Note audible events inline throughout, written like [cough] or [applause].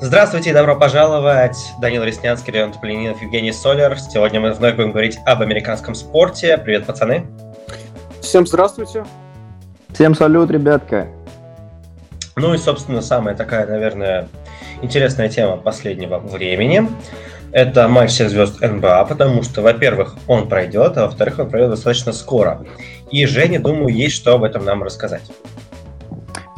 Здравствуйте и добро пожаловать. Данил Реснянский, Леон Тополининов, Евгений Солер. Сегодня мы вновь будем говорить об американском спорте. Привет, пацаны. Всем здравствуйте. Всем салют, ребятка. Ну и, собственно, самая такая, наверное, интересная тема последнего времени. Это матч всех звезд НБА, потому что, во-первых, он пройдет, а во-вторых, он пройдет достаточно скоро. И Жене, думаю, есть что об этом нам рассказать.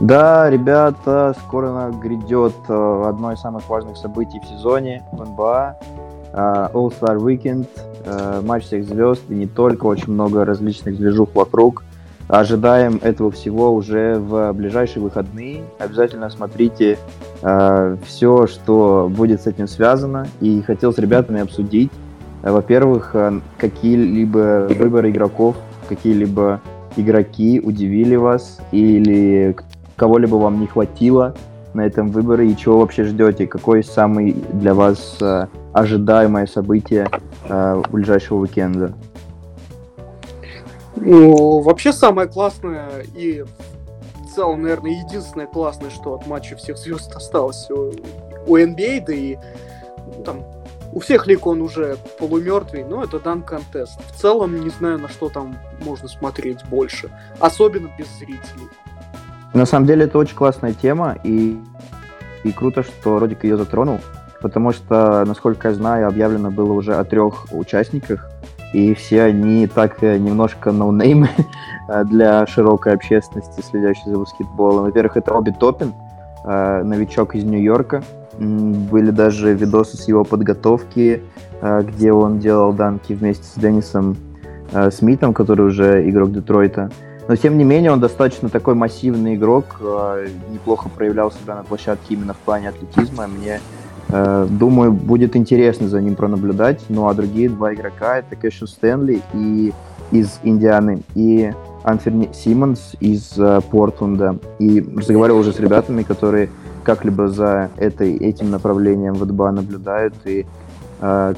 Да, ребята, скоро грядет э, одно из самых важных событий в сезоне в НБА. Э, All-Star Weekend, э, матч всех звезд, и не только, очень много различных движух вокруг. Ожидаем этого всего уже в ближайшие выходные. Обязательно смотрите э, все, что будет с этим связано. И хотел с ребятами обсудить, во-первых, какие-либо выборы игроков, какие-либо игроки удивили вас или кого-либо вам не хватило на этом выборе и чего вообще ждете? Какое самое для вас э, ожидаемое событие э, ближайшего уикенда? Ну, вообще самое классное и в целом, наверное, единственное классное, что от матча всех звезд осталось у, у NBA, а, да и ну, там у всех лик он уже полумертвый, но это дан контест. В целом не знаю, на что там можно смотреть больше, особенно без зрителей. На самом деле это очень классная тема, и, и круто, что Родик ее затронул, потому что, насколько я знаю, объявлено было уже о трех участниках, и все они так э, немножко ноунеймы [laughs] для широкой общественности, следящей за баскетболом. Во-первых, это Оби Топин, э, новичок из Нью-Йорка. Были даже видосы с его подготовки, э, где он делал данки вместе с Деннисом Смитом, который уже игрок Детройта. Но, тем не менее, он достаточно такой массивный игрок, э, неплохо проявлял себя на площадке именно в плане атлетизма. Мне, э, думаю, будет интересно за ним пронаблюдать. Ну, а другие два игрока — это Кэшу Стэнли и из Индианы, и Анферни Симмонс из э, Портленда. И разговаривал уже с ребятами, которые как-либо за этой, этим направлением в наблюдают, и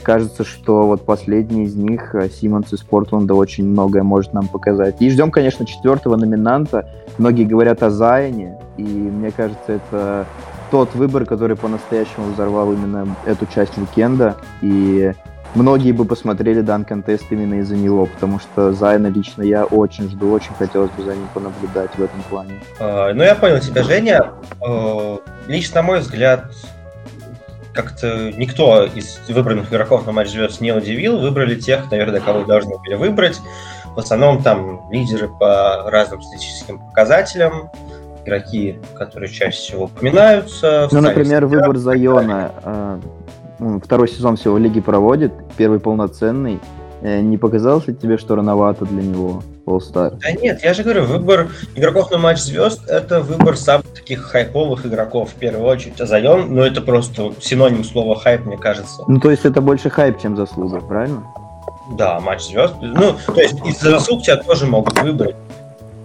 кажется, что вот последний из них, э, Симмонс из Портленда, очень многое может нам показать. И ждем, конечно, четвертого номинанта. Многие говорят о Зайне, и мне кажется, это тот выбор, который по-настоящему взорвал именно эту часть уикенда. И многие бы посмотрели дан контест именно из-за него, потому что Зайна лично я очень жду, очень хотелось бы за ним понаблюдать в этом плане. Uh, ну, я понял тебя, Женя. Uh, лично, на мой взгляд, как-то никто из выбранных игроков на матч звезд не удивил. Выбрали тех, наверное, кого должны были выбрать. В основном там лидеры по разным статистическим показателям, игроки, которые чаще всего упоминаются. Ну, например, выбор Зайона. Э, второй сезон всего лиги проводит, первый полноценный. Э, не показалось ли тебе, что рановато для него All-Star? Да нет, я же говорю, выбор игроков на матч звезд — это выбор самых таких хайповых игроков в первую очередь. А Зайон, ну это просто синоним слова хайп, мне кажется. Ну то есть это больше хайп, чем заслуга, правильно? Да, матч звезд. Ну, то есть из заслуг тебя тоже могут выбрать.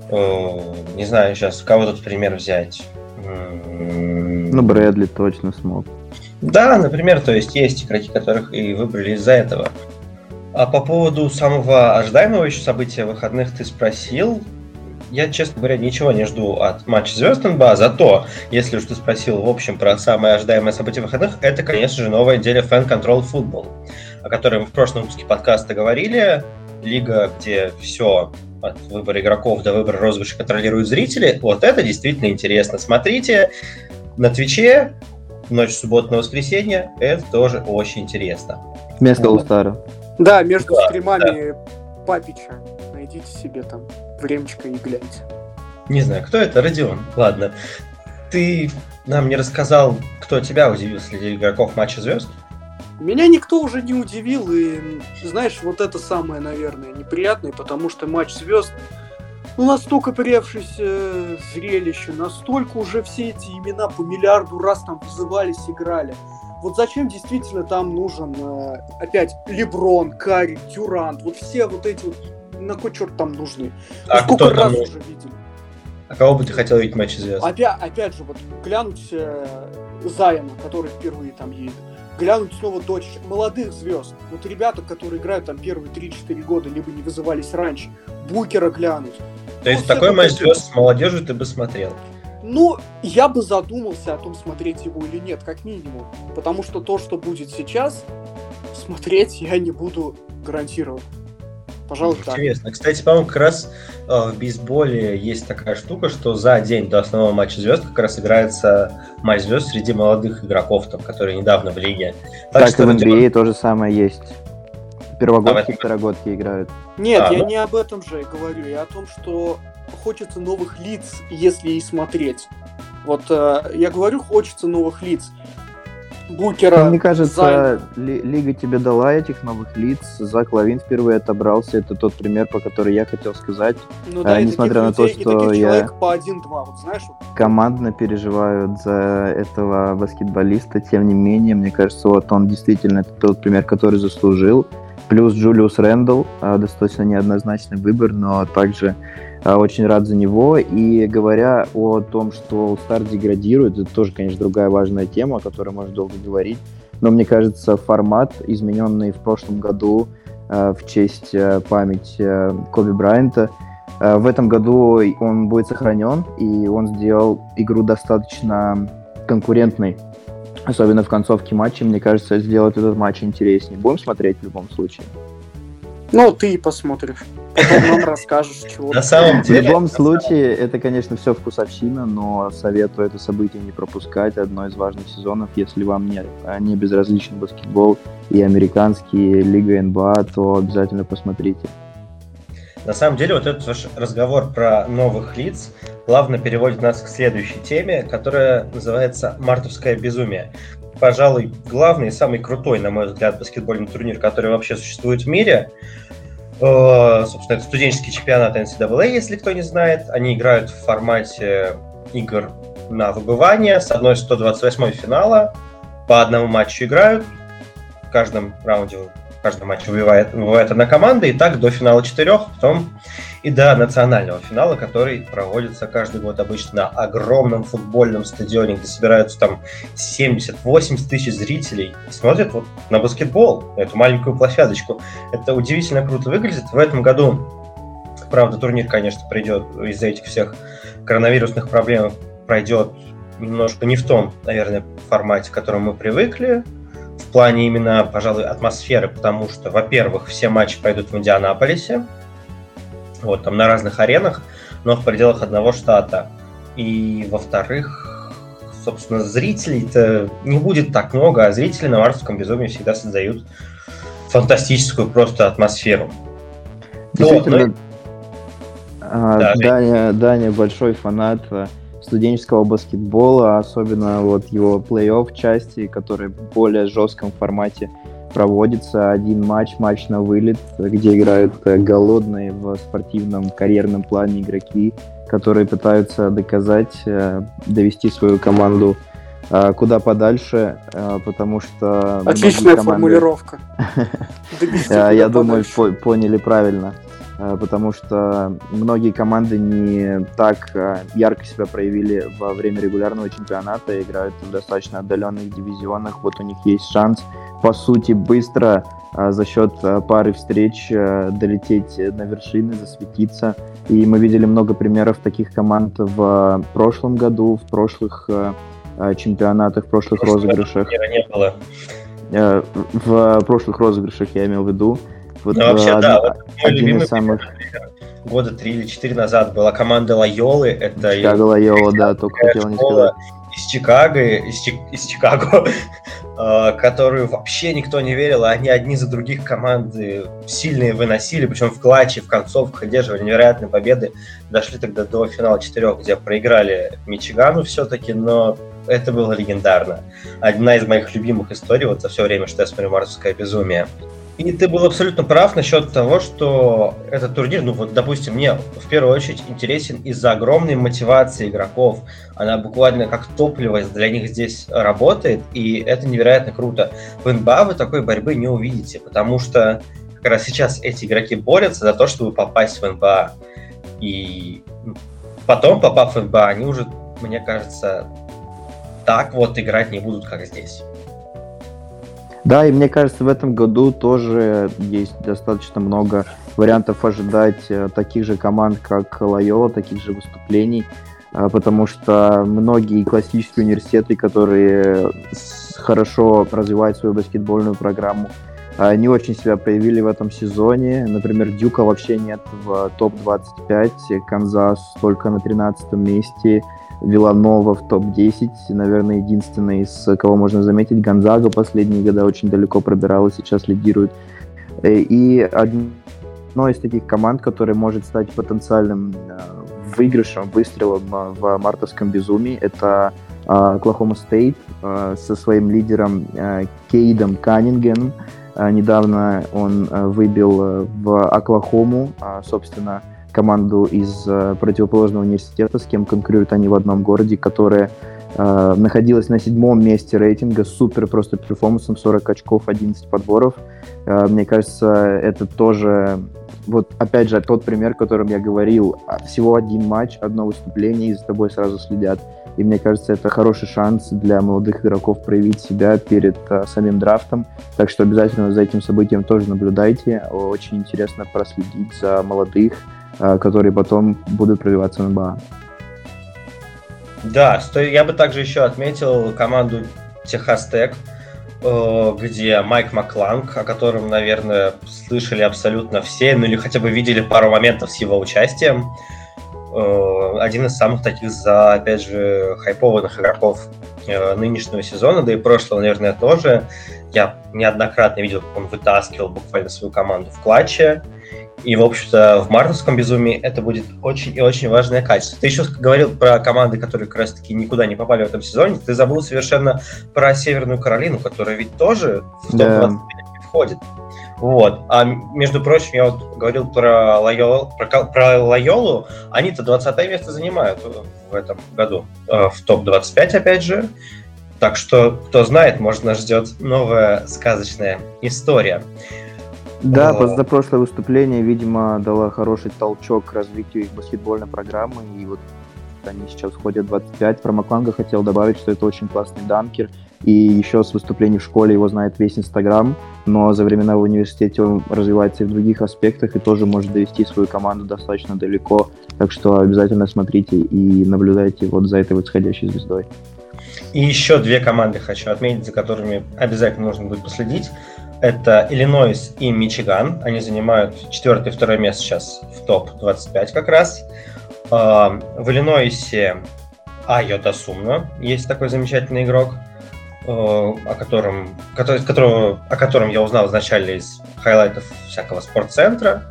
Э, не знаю сейчас, кого тут пример взять. Ну, Брэдли точно смог. Да, например, то есть есть игроки, которых и выбрали из-за этого. А по поводу самого ожидаемого еще события выходных ты спросил. Я, честно говоря, ничего не жду от матча звезд НБА, зато, если уж ты спросил в общем про самое ожидаемое событие выходных, это, конечно же, новая неделя Fan Control Football, о которой мы в прошлом выпуске подкаста говорили. Лига, где все от выбора игроков до выбора розыгрыша контролируют зрители. Вот это действительно интересно. Смотрите на Твиче ночь суббота на воскресенье. Это тоже очень интересно. Вместо Устара. Да, между да, стримами да. Папича. Найдите себе там времечко и гляньте. Не знаю, кто это? Родион. Ладно. Ты нам не рассказал, кто тебя удивил среди игроков матча звезд? Меня никто уже не удивил, и знаешь, вот это самое, наверное, неприятное, потому что матч звезд ну, настолько приевшееся зрелище, настолько уже все эти имена по миллиарду раз там вызывались, играли. Вот зачем действительно там нужен э, опять Леброн, Карри, Дюрант, вот все вот эти вот, на кой черт там нужны? А ну, сколько раз нужен? уже видели? А кого бы ты хотел видеть в матче звезд? Опять, опять же, вот глянуть э, Зайна, который впервые там едет, глянуть снова дочь молодых звезд. Вот ребята, которые играют там первые 3-4 года, либо не вызывались раньше, Букера глянуть. То есть ну, такой матч звезд с молодежью ты бы смотрел? Ну, я бы задумался о том, смотреть его или нет, как минимум. Потому что то, что будет сейчас, смотреть я не буду гарантированно. Пожалуй, так. Интересно. Кстати, по-моему, как раз э, в бейсболе есть такая штука, что за день до основного матча звезд как раз играется матч звезд среди молодых игроков, там, которые недавно в лиге. Так, так что и в NBA то же самое есть. Первогодки, а второгодки играют. Нет, а, я ну... не об этом же говорю, я о том, что хочется новых лиц, если и смотреть. Вот э, я говорю, хочется новых лиц. Букера. Мне кажется, ли, Лига тебе дала этих новых лиц. Зак Лавин впервые отобрался. Это тот пример, по которому я хотел сказать. Ну, да, а, несмотря на то, что я по 1-2, вот знаешь, командно переживаю за этого баскетболиста, тем не менее, мне кажется, вот он действительно это тот пример, который заслужил. Плюс Джулиус Рэндалл, а, достаточно неоднозначный выбор, но также очень рад за него. И говоря о том, что All-Star деградирует, это тоже, конечно, другая важная тема, о которой можно долго говорить. Но мне кажется, формат, измененный в прошлом году а, в честь а, памяти Коби Брайанта, в этом году он будет сохранен, и он сделал игру достаточно конкурентной. Особенно в концовке матча, мне кажется, сделает этот матч интереснее. Будем смотреть в любом случае. Ну, ты посмотришь. Потом нам расскажешь, чего. На самом деле... В любом случае, это, конечно, все вкусовщина, но советую это событие не пропускать. Одно из важных сезонов, если вам не, не безразличен баскетбол и американский, Лига НБА, то обязательно посмотрите. На самом деле, вот этот ваш разговор про новых лиц плавно переводит нас к следующей теме, которая называется «Мартовское безумие». Пожалуй, главный и самый крутой, на мой взгляд, баскетбольный турнир, который вообще существует в мире – Э, собственно, это студенческий чемпионат NCAA, если кто не знает. Они играют в формате игр на выбывание с одной 128 финала. По одному матчу играют. В каждом раунде каждый матч выбивает, выбивает одна команда, и так до финала четырех, потом и до национального финала, который проводится каждый год обычно на огромном футбольном стадионе, где собираются там 70-80 тысяч зрителей и смотрят вот на баскетбол, на эту маленькую площадочку. Это удивительно круто выглядит. В этом году, правда, турнир, конечно, придет из-за этих всех коронавирусных проблем, пройдет немножко не в том, наверное, формате, к которому мы привыкли, в плане именно, пожалуй, атмосферы, потому что, во-первых, все матчи пройдут в Индианаполисе, вот, там на разных аренах, но в пределах одного штата. И, во-вторых, собственно, зрителей-то не будет так много, а зрители на Марсовском безумии всегда создают фантастическую просто атмосферу. Действительно, но, но... А, да, Даня, Даня большой фанат э, студенческого баскетбола, особенно вот его плей-офф части, которые в более жестком формате проводится один матч, матч на вылет, где играют э, голодные в спортивном карьерном плане игроки, которые пытаются доказать, э, довести свою команду э, куда подальше, потому что... Отличная команды... формулировка. [laughs] Я думаю, поняли правильно. Э, потому что многие команды не так э, ярко себя проявили во время регулярного чемпионата, играют в достаточно отдаленных дивизионах. Вот у них есть шанс, по сути, быстро э, за счет пары встреч долететь на вершины, засветиться. И мы видели много примеров таких команд в прошлом году, в прошлых чемпионатах, в прошлых розыгрышах. Не было. В прошлых розыгрышах я имел в виду. Вот, ну, вообще, од... да, вот мой любимый самых... года три или четыре назад была команда Лайолы. Это Чикаго Лайола, да, только хотел не сказать. Из Чикаго, из, Чи... из Чикаго, [laughs] а, которую вообще никто не верил, а они одни за других команды сильные выносили, причем в клатче, в концовках одерживали невероятные победы. Дошли тогда до финала четырех, где проиграли Мичигану все-таки, но это было легендарно. Одна из моих любимых историй вот за все время, что я смотрю «Марсовское безумие». И ты был абсолютно прав насчет того, что этот турнир, ну вот, допустим, мне в первую очередь интересен из-за огромной мотивации игроков. Она буквально как топливо для них здесь работает, и это невероятно круто. В НБА вы такой борьбы не увидите, потому что как раз сейчас эти игроки борются за то, чтобы попасть в НБА. И потом, попав в НБА, они уже, мне кажется, так вот играть не будут, как здесь. Да, и мне кажется, в этом году тоже есть достаточно много вариантов ожидать э, таких же команд, как Лайола, таких же выступлений. а, потому что многие классические университеты, которые хорошо развивают свою баскетбольную программу, а, не очень себя проявили в этом сезоне. Например, Дюка вообще нет в топ-25, Канзас только на 13 месте, Виланова в топ-10, наверное, единственный, из кого можно заметить. Гонзага последние годы очень далеко пробиралась, сейчас лидирует. Э, и одной из таких команд, которая может стать потенциальным э, выигрышем, выстрелом э, в мартовском безумии. Это Оклахома Стейт со своим лидером Кейдом Каннингем. Недавно он выбил в Оклахому, собственно, команду из противоположного университета, с кем конкурируют они в одном городе, которая находилась на седьмом месте рейтинга, супер просто перформансом, 40 очков, 11 подборов. Мне кажется, это тоже вот опять же тот пример, о котором я говорил, а, всего один матч, одно выступление, и за тобой сразу следят. И мне кажется, это хороший шанс для молодых игроков проявить себя перед а, самим драфтом. Так что обязательно за этим событием тоже наблюдайте. Очень интересно проследить за молодых, которые потом будут пробиваться в НБА. Да, я бы также еще отметил команду Техас Тек, Э, где Майк Макланг, о котором, наверное, слышали абсолютно все, ну или хотя бы видели пару моментов с его участием. Э, один из самых таких, за, опять же, хайпованных игроков э, нынешнего сезона, да и прошлого, наверное, тоже. Я неоднократно видел, как он вытаскивал буквально свою команду в клатче. И, в общем-то, в мартовском безумии это будет очень и очень важное качество. Ты еще говорил про команды, которые как раз-таки никуда не попали в этом сезоне. Ты забыл совершенно про Северную Каролину, которая ведь тоже в топ-25 да. входит. Вот. А между прочим, я вот говорил про, Лайол, про, про Лайолу. Они-то 20 место занимают в этом году. Э, в топ-25, опять же. Так что, кто знает, может, нас ждет новая сказочная история. Да, позапрошлое выступление, видимо, дало хороший толчок к развитию их баскетбольной программы, и вот они сейчас входят в 25. Про Макланга хотел добавить, что это очень классный данкер, и еще с выступлений в школе его знает весь Инстаграм, но за времена в университете он развивается и в других аспектах, и тоже может довести свою команду достаточно далеко, так что обязательно смотрите и наблюдайте вот за этой восходящей звездой. И еще две команды хочу отметить, за которыми обязательно нужно будет последить. Это Иллинойс и Мичиган. Они занимают четвертое и второе место сейчас в топ-25 как раз. А, в Иллинойсе Айо Досунму. Есть такой замечательный игрок, э, о котором, который, которого, о котором я узнал изначально из хайлайтов всякого спортцентра.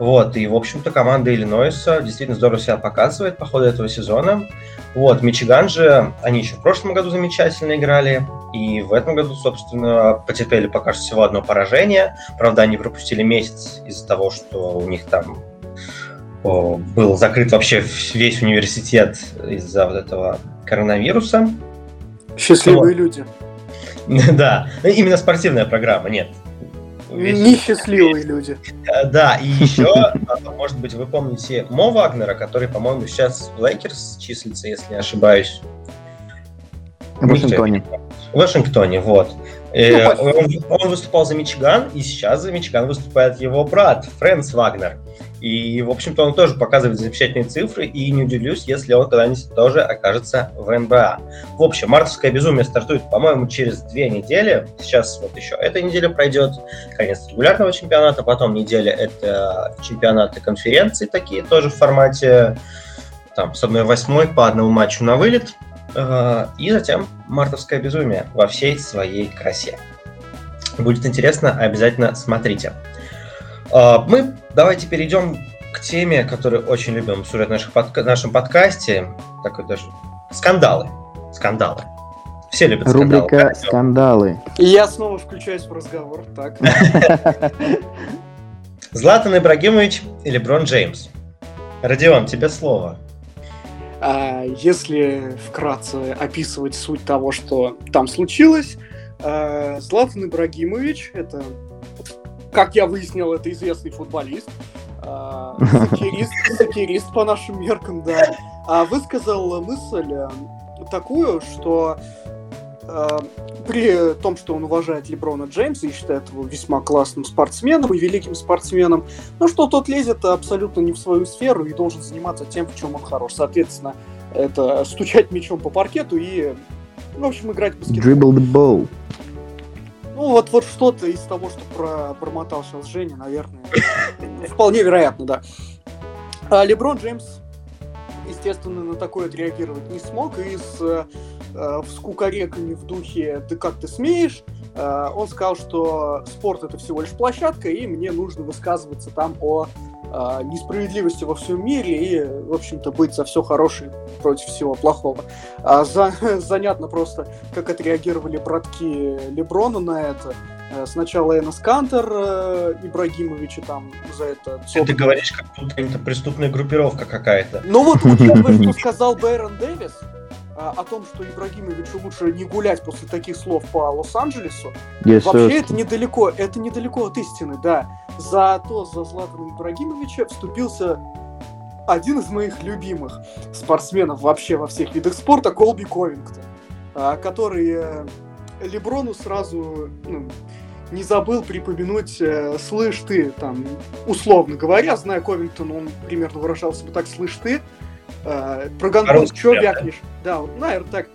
Вот, и, в общем-то, команда Иллинойса действительно здорово себя показывает по ходу этого сезона. Вот, Мичиган же, они еще в прошлом году замечательно играли, и в этом году, собственно, потерпели пока что всего одно поражение. Правда, они пропустили месяц из-за того, что у них там о, был закрыт вообще весь университет из-за вот этого коронавируса. Счастливые вот. люди. [laughs] Да, именно спортивная программа, нет. Несчастливые люди. Э, да, и еще, а, может быть, вы помните Мо Вагнера, который, по-моему, сейчас в Лейкерс числится, если не ошибаюсь. В Вашингтоне. В Вашингтоне, вот. Э, ну, он, он выступал за Мичиган, и сейчас за Мичиган выступает его брат Франц Вагнер. И, в общем-то, он тоже показывает замечательные цифры, и не удивлюсь, если он когда-нибудь тоже окажется в НБА. В общем, мартовское безумие стартует, по-моему, через две недели. Сейчас вот еще эта неделя пройдет, конец регулярного чемпионата, потом неделя это чемпионаты конференции такие, тоже в формате там, с 1-8 по одному матчу на вылет. Э, и затем мартовское безумие во всей своей красе. Будет интересно, обязательно смотрите. А, мы давайте перейдем к теме, которую очень любим обсуждать в наших подка- нашем подкасте. Такой даже скандалы. Скандалы. Все любят скандалы. Рубрика «Скандалы». И я снова включаюсь в разговор. Так. [laughs] Златан Ибрагимович или Брон Джеймс? Родион, тебе слово. А, если вкратце описывать суть того, что там случилось, а, Златан Ибрагимович, это как я выяснил, это известный футболист, э, сатирист, [laughs] сатирист по нашим меркам, да, а высказал мысль э, такую, что при том, что он уважает Леброна Джеймса и считает его весьма классным спортсменом и великим спортсменом, но что тот лезет абсолютно не в свою сферу и должен заниматься тем, в чем он хорош. Соответственно, Это стучать мячом по паркету и, в общем, играть в баскетбол. Dribble the ball. Ну, вот, вот что-то из того, что пробормотал сейчас Женя, наверное, [laughs] вполне вероятно, да. А Леброн Джеймс, естественно, на такое отреагировать не смог и с э, э вскукареками в духе «ты как ты смеешь?» э, он сказал, что спорт это всего лишь площадка, и мне нужно высказываться там о э, несправедливости во всем мире и, в общем-то, быть за все хорошее против всего плохого. А за, [laughs] занятно просто, как отреагировали братки Леброна на это. Сначала Энос Кантер э, Ибрагимовича там за это... Ты говоришь, как будто это преступная группировка какая-то. Ну вот, вот [laughs] что сказал Бэйрон Дэвис, о том, что Ибрагимовичу лучше не гулять после таких слов по Лос-Анджелесу, yes, вообще это недалеко, это недалеко от истины, да. За то, за Златана Ибрагимовича вступился один из моих любимых спортсменов вообще во всех видах спорта, Колби Ковингтон, а, который э, Леброну сразу ну, не забыл припомянуть э, «слышь ты», там, условно говоря, зная Ковингтон, он примерно выражался бы так «слышь ты», э, про Гонконг что вякнешь? Да, вот, наверное, так,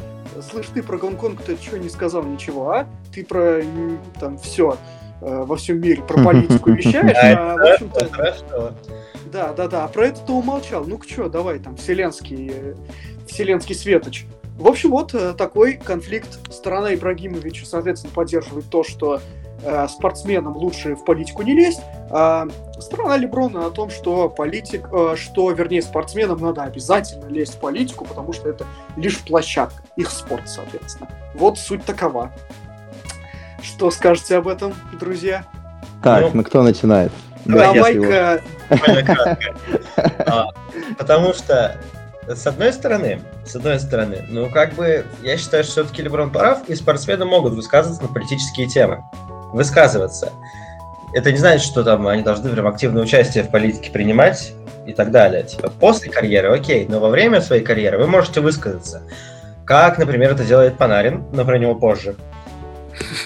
слышь ты про Гонконг, ты что не сказал ничего, а? Ты про, там, все э, во всем мире, про [laughs] политику вещаешь, а, в общем-то... Да, да, да. А про это-то умолчал. Ну-ка что, давай там, вселенский, э, вселенский светоч. В общем, вот э, такой конфликт. Сторона Ибрагимовича, соответственно, поддерживает то, что э, спортсменам лучше в политику не лезть. А сторона Леброна о том, что политик, э, что, вернее, спортсменам надо обязательно лезть в политику, потому что это лишь площадка, их спорт, соответственно. Вот суть такова. Что скажете об этом, друзья? Так, ну, ну кто начинает? Давай-ка... А, потому что с одной стороны, с одной стороны, ну как бы я считаю, что все-таки Леброн прав, и спортсмены могут высказываться на политические темы. Высказываться. Это не значит, что там они должны прям активное участие в политике принимать и так далее. Типа после карьеры, окей, но во время своей карьеры вы можете высказаться. Как, например, это делает Панарин, но про него позже. [laughs]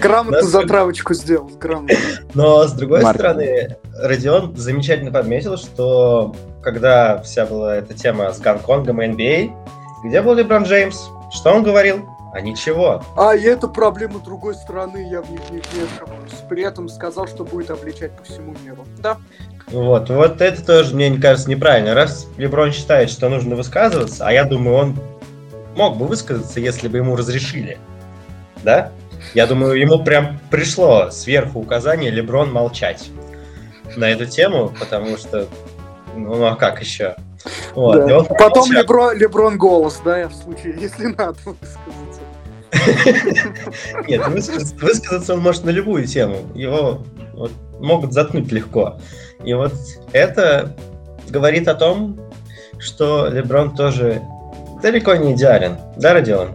Грамотно затравочку сделал, грамотно. Но, с другой стороны, Родион замечательно подметил, что когда вся была эта тема с Гонконгом и NBA, а, где был Леброн Джеймс? Что он говорил? А ничего. А, и это проблема другой стороны, я в них не вмешиваюсь. При этом сказал, что будет обличать по всему миру. Да. Вот, вот это тоже, мне кажется, неправильно. Раз Леброн считает, что нужно высказываться, а я думаю, он мог бы высказаться, если бы ему разрешили. Да? Я думаю, ему прям пришло сверху указание Леброн молчать на эту тему, потому что, ну а как еще? Вот, да. Потом Леброн, Леброн голос, да, в случае, если надо высказаться. [laughs] Нет, высказаться, он может на любую тему. Его могут заткнуть легко. И вот это говорит о том, что Леброн тоже далеко не идеален. Да, Родион?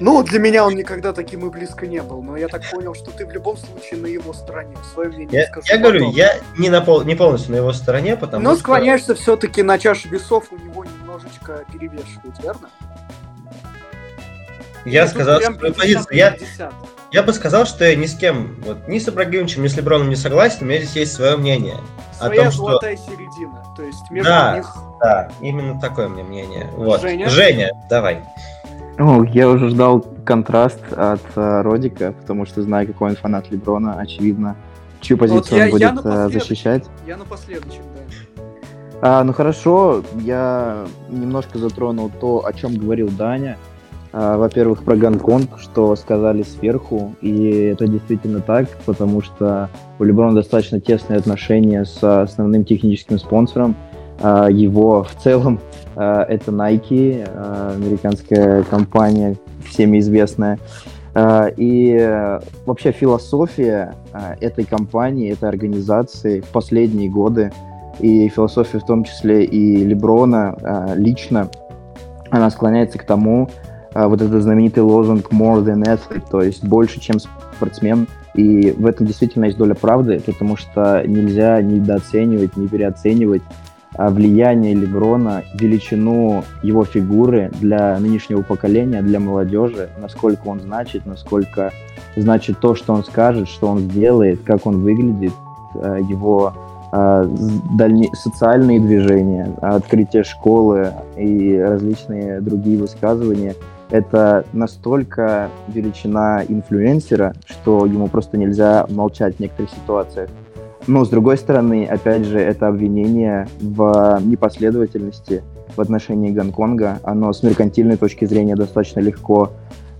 Ну, для меня он никогда таким и близко не был, но я так понял, что ты в любом случае на его стороне. Свое мнение я, скажу Я потом. говорю, я не, на пол, не полностью на его стороне, потому но что... Но склоняешься все-таки на чаше весов, у него немножечко перевешивает, верно? Я ну, сказал, что позицию. Я, я бы сказал, что я ни с кем, вот, ни с Ибрагимовичем, ни с Леброном не согласен, у меня здесь есть свое мнение. Своя о том, золотая что... середина, то есть между да, них... Да, именно такое мне мнение. Вот. Женя? Женя, давай. О, я уже ждал контраст от uh, Родика, потому что знаю, какой он фанат Леброна, очевидно, чью позицию вот я, он будет я защищать. Я на последующем, да. А, ну хорошо, я немножко затронул то, о чем говорил Даня. А, во-первых, про Гонконг, что сказали сверху, и это действительно так, потому что у Леброна достаточно тесные отношения с основным техническим спонсором. А, его в целом а, это Nike, американская компания, всеми известная. И вообще философия этой компании, этой организации в последние годы, и философия в том числе и Леброна лично, она склоняется к тому, вот этот знаменитый лозунг more than athlete, то есть больше, чем спортсмен. И в этом действительно есть доля правды, потому что нельзя недооценивать, не переоценивать а, влияние Леброна, величину его фигуры для нынешнего поколения, для молодежи, насколько он значит, насколько значит то, что он скажет, что он сделает, как он выглядит, а, его а, дальне... социальные движения, открытие школы и различные другие высказывания. Это настолько величина инфлюенсера, что ему просто нельзя молчать в некоторых ситуациях. Но, с другой стороны, опять же, это обвинение в непоследовательности в отношении Гонконга. Оно с меркантильной точки зрения достаточно легко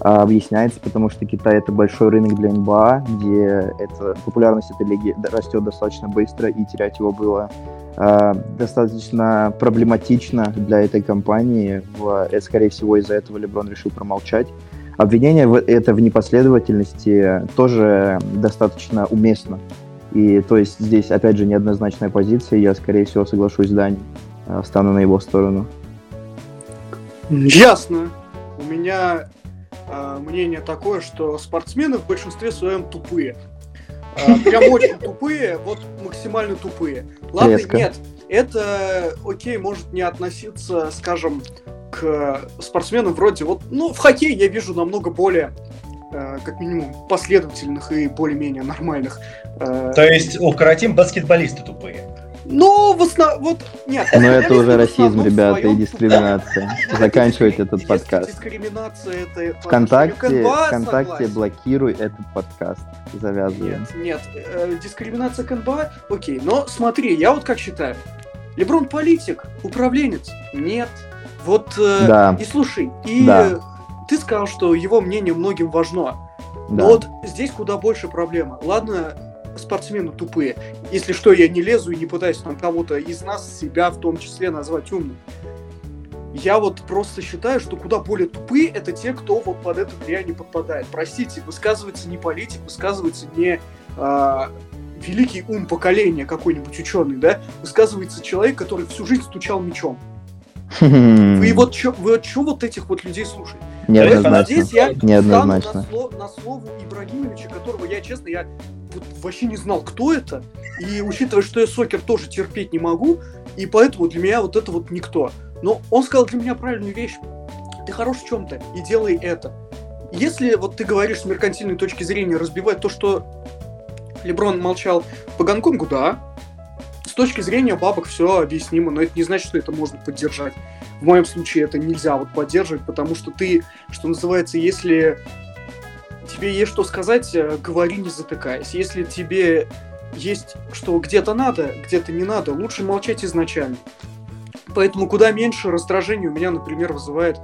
а, объясняется, потому что Китай это большой рынок для НБА, где это, популярность этой лиги растет достаточно быстро, и терять его было достаточно проблематично для этой компании. Это, скорее всего, из-за этого Леброн решил промолчать. Обвинение в, это в непоследовательности тоже достаточно уместно. И то есть здесь, опять же, неоднозначная позиция. Я, скорее всего, соглашусь с Дани, а, встану на его сторону. Ясно. У меня э, мнение такое, что спортсмены в большинстве своем тупые. Э, прям очень тупые, вот максимально тупые. Ладно, Резко. нет, это, окей, может не относиться, скажем, к спортсменам вроде вот, ну, в хоккее я вижу намного более Э, как минимум последовательных и более-менее нормальных. Э, То есть укоротим баскетболисты тупые. Ну, в основном, вот, нет. Но это уже расизм, ребята, и дискриминация. [laughs] Заканчивайте этот подкаст. Дискриминация это... Вконтакте, Вконтакте блокируй этот подкаст. Завязываем. Нет, нет, э, дискриминация КНБА, окей, но смотри, я вот как считаю. Леброн политик, управленец? Нет. Вот, да. и слушай, и да ты сказал, что его мнение многим важно. Да. Но вот здесь куда больше проблема. Ладно, спортсмены тупые. Если что, я не лезу и не пытаюсь там кого-то из нас, себя в том числе, назвать умным. Я вот просто считаю, что куда более тупые это те, кто вот под это влияние подпадает. Простите, высказывается не политик, высказывается не а, великий ум поколения какой-нибудь ученый, да? Высказывается человек, который всю жизнь стучал мечом. [laughs] Вы вот что вы вот, вот этих вот людей слушаете? Неоднозначно. Здесь я Неоднозначно. На, слово, на слово Ибрагимовича, которого я, честно, я вот вообще не знал, кто это. И учитывая, что я сокер тоже терпеть не могу, и поэтому для меня вот это вот никто. Но он сказал для меня правильную вещь. Ты хорош в чем-то, и делай это. Если вот ты говоришь с меркантильной точки зрения разбивать то, что Леброн молчал по Гонконгу, да. С точки зрения бабок все объяснимо, но это не значит, что это можно поддержать. В моем случае это нельзя вот поддерживать, потому что ты, что называется, если тебе есть что сказать, э, говори не затыкаясь. Если тебе есть что где-то надо, где-то не надо, лучше молчать изначально. Поэтому куда меньше раздражения у меня, например, вызывает,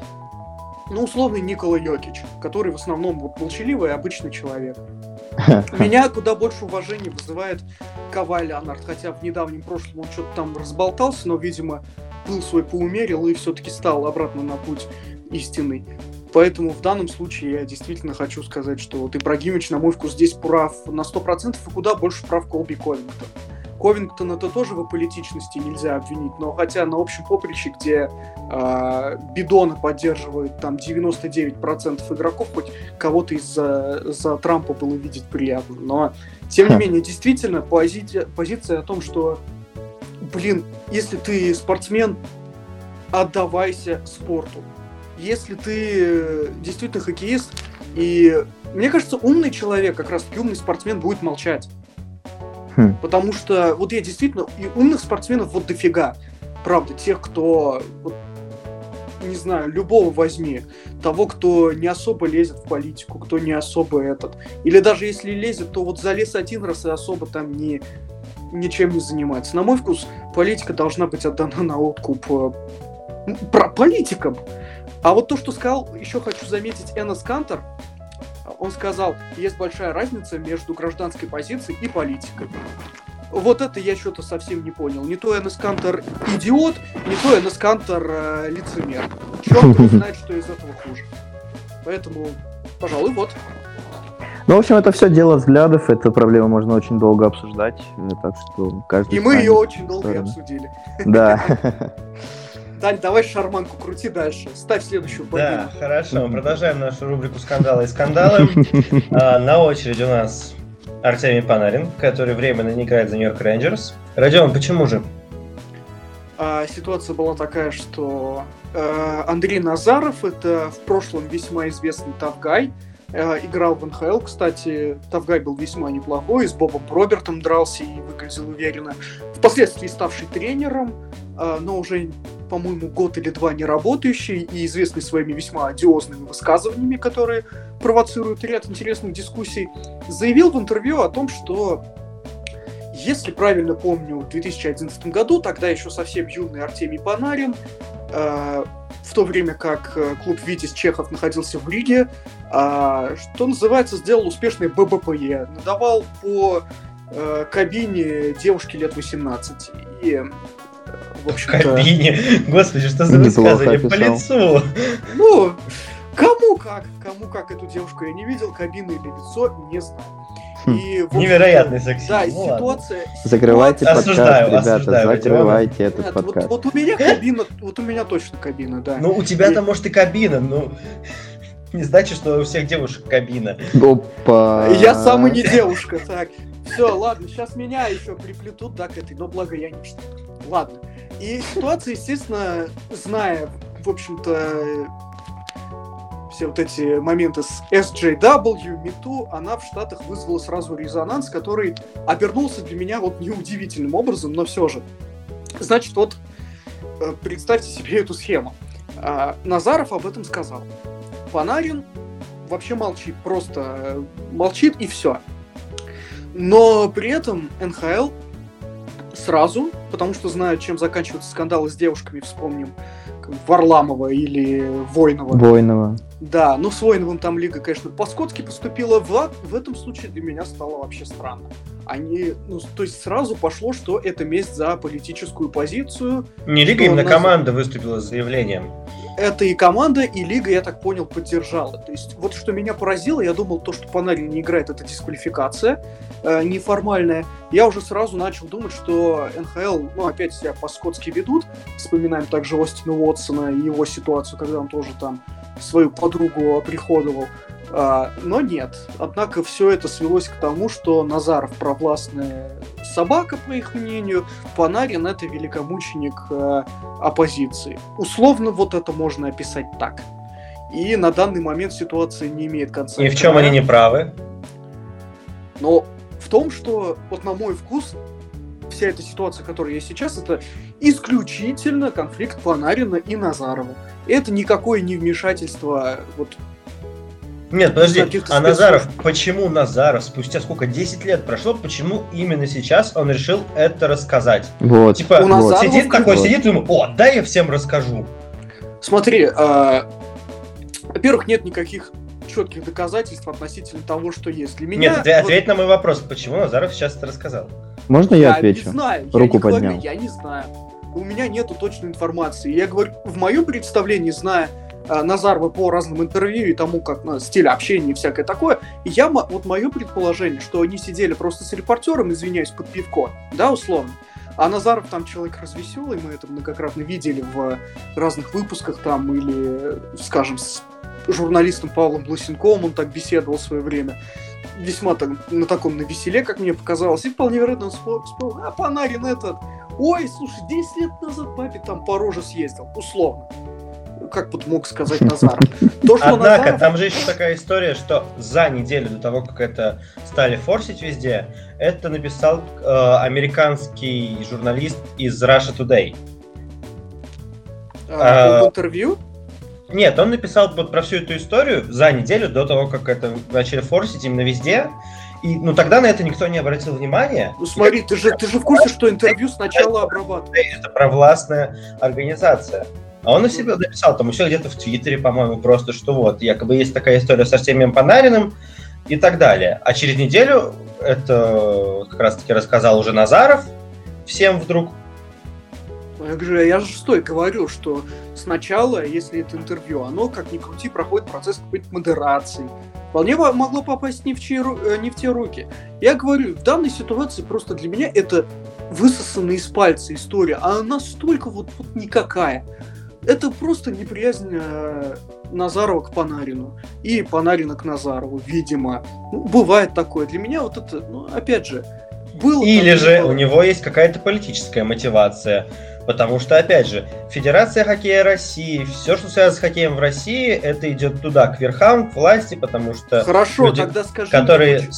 ну, условный Никола Йокич, который в основном вот молчаливый обычный человек. [laughs] Меня куда больше уважения вызывает Кавай Леонард, хотя в недавнем прошлом он что-то там разболтался, но, видимо, пыл свой поумерил и все-таки стал обратно на путь истинный. Поэтому в данном случае я действительно хочу сказать, что вот Ибрагимович, на мой вкус, здесь прав на 100% и куда больше прав Колби Ковингтон. Ковингтон это тоже в аполитичности нельзя обвинить, но хотя на общем поприще, где э, Бидона поддерживает там 99% игроков, хоть кого-то из-за за Трампа было видеть приятно, но тем не менее, действительно, позиция, позиция о том, что блин, если ты спортсмен, отдавайся спорту. Если ты э, действительно хоккеист, и мне кажется, умный человек, как раз таки умный спортсмен, будет молчать. Хм. Потому что вот я действительно, и умных спортсменов вот дофига. Правда, тех, кто, вот, не знаю, любого возьми, того, кто не особо лезет в политику, кто не особо этот. Или даже если лезет, то вот залез один раз и особо там не ничем не занимается. На мой вкус, политика должна быть отдана на откуп э, про политикам. А вот то, что сказал, еще хочу заметить Энос Кантер, он сказал, есть большая разница между гражданской позицией и политикой. Вот это я что-то совсем не понял. Не то Энос Кантер идиот, не то Энос Кантер э, лицемер. Черт знает, что из этого хуже. Поэтому, пожалуй, вот. Ну, в общем, это все дело взглядов, эту проблему можно очень долго обсуждать, э, так что каждый... И мы ее очень долго стороны. обсудили. Да. [laughs] Дань, давай шарманку крути дальше. Ставь следующую победу. Да, хорошо. Продолжаем нашу рубрику «Скандалы и скандалы». [laughs] А, на очереди у нас Артемий Панарин, который временно не играет за Нью-Йорк Рейнджерс. Родион, почему же? А, ситуация была такая, что э, Андрей Назаров, это в прошлом весьма известный тавгай, Э, играл в НХЛ, кстати, Тавгай был весьма неплохой, с Бобом Робертом дрался и выглядел уверенно. Впоследствии ставший тренером, э, но уже, по-моему, год или два не работающий и известный своими весьма одиозными высказываниями, которые провоцируют ряд интересных дискуссий, заявил в интервью о том, что если правильно помню, в 2011 году, тогда еще совсем юный Артемий Панарин, э, в то время как э, клуб «Витязь» Чехов находился в Риге, э, что называется, сделал успешный ББПЕ, надавал по э, кабине девушки лет 18. И, э, в общем-то... Кабине? Господи, что за высказывание? По лицу! Ну, кому как, кому как эту девушку я не видел, кабину или лицо, не знаю. Хм. И, вот, Невероятный сексизм. Да, ну, ситуация... Закрывайте подкаст, осуждаю, ребята, осуждаю, закрывайте этот Нет, подкаст. Вот, вот у меня кабина, вот у меня точно кабина, да. Ну, у тебя-то, и... может, и кабина, но [laughs] не значит, что у всех девушек кабина. Опа! Я сам и не девушка, так. Все, ладно, сейчас меня еще приплетут, да, к этой, но благо я не что. Ладно. И ситуация, естественно, зная, в общем-то, все вот эти моменты с SJW, MeToo, она в Штатах вызвала сразу резонанс, который обернулся для меня вот неудивительным образом, но все же. Значит, вот э, представьте себе эту схему. А, Назаров об этом сказал. Панарин вообще молчит, просто э, молчит и все. Но при этом НХЛ сразу, потому что знают, чем заканчиваются скандалы с девушками, вспомним Варламова или Войнова. Войнова. Да, ну с Воиновым там лига, конечно, по-скотски поступила. В, в этом случае для меня стало вообще странно. Они, ну, то есть сразу пошло, что это месть за политическую позицию. Не лига, именно нас... команда выступила с заявлением. Это и команда, и лига, я так понял, поддержала. То есть вот что меня поразило, я думал, то, что Панарин не играет, это дисквалификация э, неформальная. Я уже сразу начал думать, что НХЛ, ну, опять себя по-скотски ведут. Вспоминаем также Остина Уотсона и его ситуацию, когда он тоже там свою подругу оприходовал. А, но нет. Однако все это свелось к тому, что Назаров провластная собака, по их мнению, Панарин это великомученик э, оппозиции. Условно вот это можно описать так. И на данный момент ситуация не имеет конца. И в чем они не правы? Но в том, что вот на мой вкус вся эта ситуация, которая есть сейчас, это исключительно конфликт Панарина и Назарова. Это никакое не вмешательство вот нет, подожди, а Назаров, почему Назаров, спустя сколько, 10 лет прошло, почему именно сейчас он решил это рассказать? Вот. Типа, У вот. сидит такой, вот. сидит и думает, о, дай я всем расскажу. Смотри, э, во-первых, нет никаких четких доказательств относительно того, что есть. Для меня... Нет, вот... ответь на мой вопрос, почему Назаров сейчас это рассказал? Можно я, я отвечу? Не знаю, Руку я не поднял. Говорю, я не знаю. У меня нету точной информации. Я говорю, в моем представлении, зная э, Назарова по разным интервью и тому, как на стиль общения и всякое такое, я, вот мое предположение, что они сидели просто с репортером, извиняюсь, под пивко, да, условно, а Назаров там человек развеселый, мы это многократно видели в разных выпусках там, или, скажем, с журналистом Павлом Блусенковым он так беседовал в свое время. Весьма так, на таком на веселе, как мне показалось. И вполне вероятно он вспомнил, а Панарин этот, ой, слушай, 10 лет назад папе там по роже съездил, условно. Как вот мог сказать Назаров. [laughs] То, что Однако, Назаров... там же еще такая история, что за неделю до того, как это стали форсить везде, это написал э, американский журналист из Russia Today. А, в интервью? Нет, он написал вот про всю эту историю за неделю до того, как это начали форсить именно везде. И, ну, тогда на это никто не обратил внимания. Ну, смотри, ты же, ты же в курсе, что интервью сначала обрабатывают. Это провластная организация. А он на себя написал, там еще где-то в Твиттере, по-моему, просто, что вот, якобы есть такая история с Артемием Панариным и так далее. А через неделю это как раз-таки рассказал уже Назаров всем вдруг. Я же, я же стой говорю, что сначала, если это интервью, оно, как ни крути, проходит процесс какой-то модерации. Вполне могло попасть не в, чьи, э, не в те руки. Я говорю, в данной ситуации просто для меня это высосанная из пальца история, а она настолько вот, вот никакая. Это просто неприязнь э, Назарова к Панарину и Панарина к Назарову, видимо. Ну, бывает такое. Для меня вот это, ну, опять же, был... Или же у него есть какая-то политическая мотивация Потому что, опять же, Федерация хоккея России, все, что связано с хоккеем в России, это идет туда, к верхам, к власти, потому что Хорошо, люди, тогда скажи которые мне,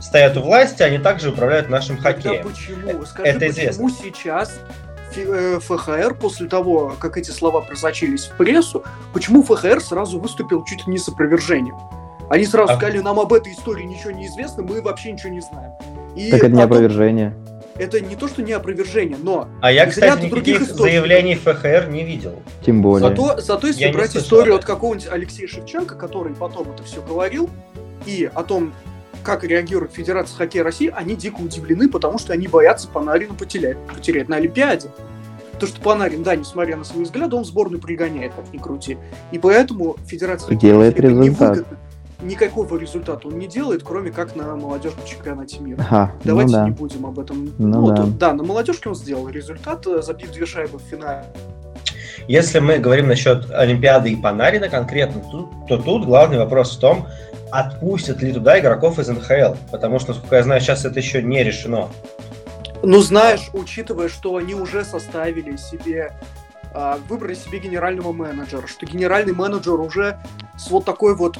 стоят у власти, они также управляют нашим хоккеем. почему? Скажи, это почему сейчас ФХР э, после того, как эти слова просочились в прессу, почему ФХР сразу выступил чуть ли не с опровержением? Они сразу а... сказали, нам об этой истории ничего не известно, мы вообще ничего не знаем. И так это потом... не опровержение. Это не то, что не опровержение, но... А я, кстати, никаких заявлений ФХР не видел. Тем более. Зато, зато если я брать историю от какого-нибудь Алексея Шевченко, который потом это все говорил, и о том, как реагирует Федерация хоккея России, они дико удивлены, потому что они боятся Панарина потерять, потерять на Олимпиаде. То, что Панарин, да, несмотря на свои взгляды, он в сборную пригоняет, как ни крути. И поэтому Федерация Делает результат. невыгодно никакого результата он не делает, кроме как на молодежном чемпионате мира. Ага, ну Давайте ну да. не будем об этом. Ну, ну да. Вот, да, на молодежке он сделал результат, э, забив две шайбы в финале. Если мы говорим насчет Олимпиады и Панарина конкретно, то, то тут главный вопрос в том, отпустят ли туда игроков из НХЛ, потому что, насколько я знаю, сейчас это еще не решено. Ну, знаешь, учитывая, что они уже составили себе а, выбрали себе генерального менеджера, что генеральный менеджер уже с вот такой вот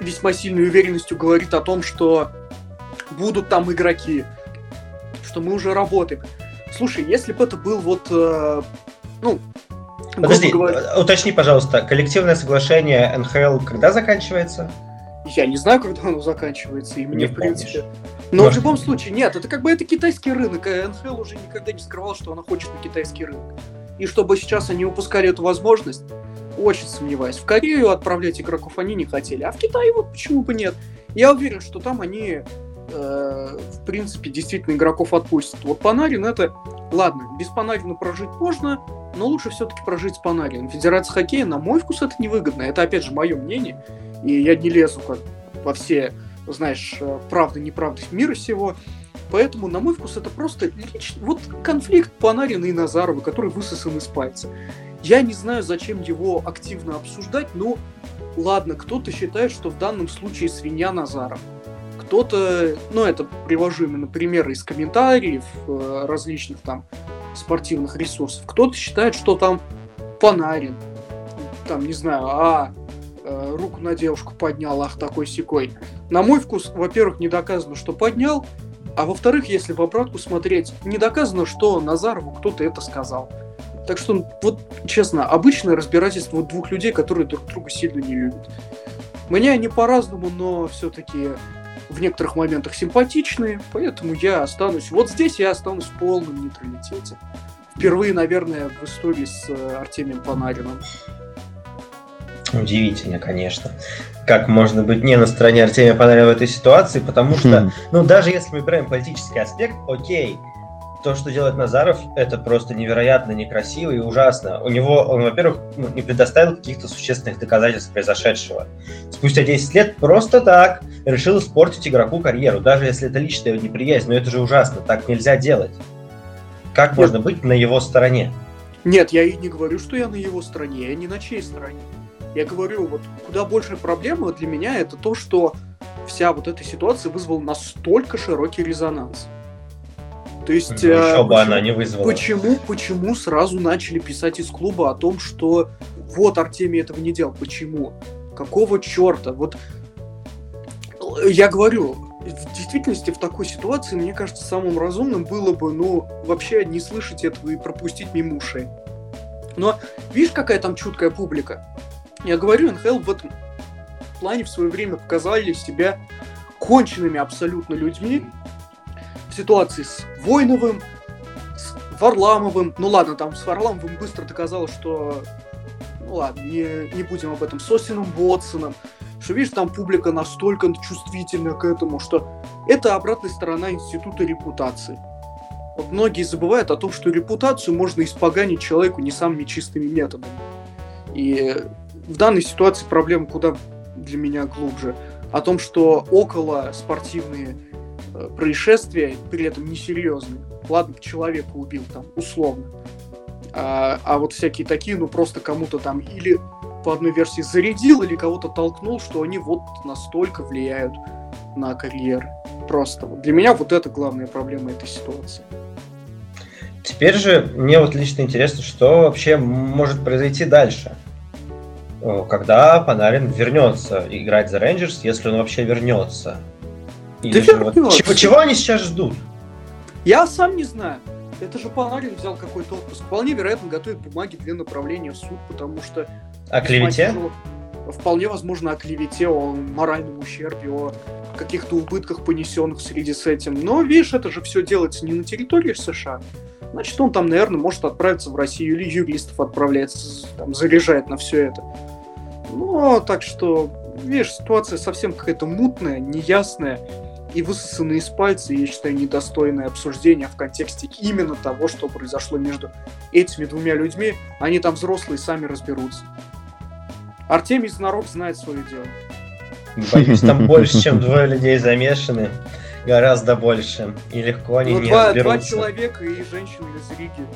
весьма сильной уверенностью говорит о том, что будут там игроки, что мы уже работаем. Слушай, если бы это был вот, э, ну, Подожди, говоря... уточни, пожалуйста, коллективное соглашение НХЛ когда заканчивается? Я не знаю, когда оно заканчивается, и мне, не в принципе... Помнишь. Но Может... в любом случае, нет, это как бы это китайский рынок, а НХЛ уже никогда не скрывал, что она хочет на китайский рынок. И чтобы сейчас они упускали эту возможность, очень сомневаюсь. В Корею отправлять игроков они не хотели, а в Китае вот почему бы нет. Я уверен, что там они, э, в принципе, действительно игроков отпустят. Вот Панарин это... Ладно, без Панарина прожить можно, но лучше все-таки прожить с Панарином. Федерация хоккея, на мой вкус, это невыгодно. Это, опять же, мое мнение. И я не лезу как во все, знаешь, э, правды, неправды мира всего. Поэтому, на мой вкус, это просто лич... вот конфликт Панарина и Назарова, который высосан из пальца. Я не знаю, зачем его активно обсуждать, но ладно, кто-то считает, что в данном случае свинья Назаров. Кто-то, ну это привожу именно примеры из комментариев э, различных там спортивных ресурсов. Кто-то считает, что там Панарин, там, не знаю, а э, руку на девушку поднял, ах, такой секой. На мой вкус, во-первых, не доказано, что поднял, а во-вторых, если в обратку смотреть, не доказано, что Назарову кто-то это сказал. Так что, вот честно, обычное разбирательство двух людей, которые друг друга сильно не любят. Мне они по-разному, но все-таки в некоторых моментах симпатичные, поэтому я останусь... Вот здесь я останусь в полном нейтралитете. Впервые, наверное, в истории с э, Артемием Панарином. Удивительно, конечно. Как можно быть не на стороне Артемия Панарина в этой ситуации, потому что, хм. ну, даже если мы берем политический аспект, окей, то, что делает Назаров, это просто невероятно некрасиво и ужасно. У него, он, во-первых, ну, не предоставил каких-то существенных доказательств произошедшего. Спустя 10 лет просто так решил испортить игроку карьеру, даже если это личная неприязнь. Но это же ужасно, так нельзя делать. Как Нет. можно быть на его стороне? Нет, я и не говорю, что я на его стороне, я не на чьей стороне. Я говорю, вот куда большая проблема для меня это то, что вся вот эта ситуация вызвала настолько широкий резонанс. То есть... Ну, еще э, бы она не вызвала. Почему, почему сразу начали писать из клуба о том, что вот Артемий этого не делал? Почему? Какого черта? Вот я говорю, в действительности в такой ситуации, мне кажется, самым разумным было бы, ну, вообще не слышать этого и пропустить мимо ушей. Но видишь, какая там чуткая публика? Я говорю, НХЛ в этом плане в свое время показали себя конченными абсолютно людьми, ситуации с Войновым, с Варламовым. Ну ладно, там с Варламовым быстро доказалось, что... Ну ладно, не, не будем об этом. С Осином Уотсоном. Что, видишь, там публика настолько чувствительна к этому, что это обратная сторона института репутации. Вот многие забывают о том, что репутацию можно испоганить человеку не самыми чистыми методами. И в данной ситуации проблема куда для меня глубже. О том, что около спортивные происшествия, при этом несерьезные. Ладно, человека убил там, условно. А, а вот всякие такие, ну просто кому-то там или по одной версии зарядил, или кого-то толкнул, что они вот настолько влияют на карьеры. Просто. Для меня вот это главная проблема этой ситуации. Теперь же мне вот лично интересно, что вообще может произойти дальше. Когда Панарин вернется играть за Рейнджерс, если он вообще вернется. Или да вот, чего, чего они сейчас ждут? Я сам не знаю. Это же Панарин взял какой-то отпуск. Вполне вероятно, готовит бумаги для направления в суд, потому что... О клевете? Вполне возможно о клевете, о моральном ущербе, о каких-то убытках, понесенных в связи с этим. Но, видишь, это же все делается не на территории США. Значит, он там, наверное, может отправиться в Россию или юристов отправляется, там, заряжает на все это. Ну, так что, видишь, ситуация совсем какая-то мутная, неясная и высосанная из пальца, я считаю, недостойное обсуждение в контексте именно того, что произошло между этими двумя людьми. Они там взрослые, сами разберутся. Артемий Знарок знает свое дело. Боюсь, там [laughs] больше, чем двое людей замешаны. Гораздо больше. И легко они ну, не два, два человека и женщина из Риги.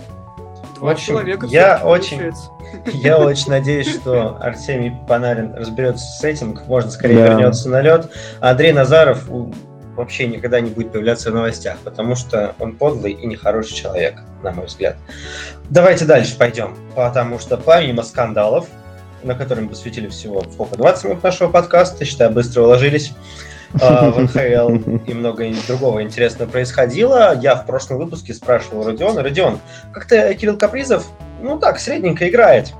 Два общем, человека. Я очень, [laughs] я очень надеюсь, что Артемий Панарин разберется с этим, как можно скорее да. вернется на лед. Андрей Назаров вообще никогда не будет появляться в новостях, потому что он подлый и нехороший человек, на мой взгляд. Давайте дальше пойдем, потому что помимо скандалов, на которые мы посвятили всего сколько, 20 минут нашего подкаста, считаю, быстро уложились, а, в НХЛ и много другого интересного происходило. Я в прошлом выпуске спрашивал Родиона, Родион, как-то Кирилл Капризов, ну так, средненько играет.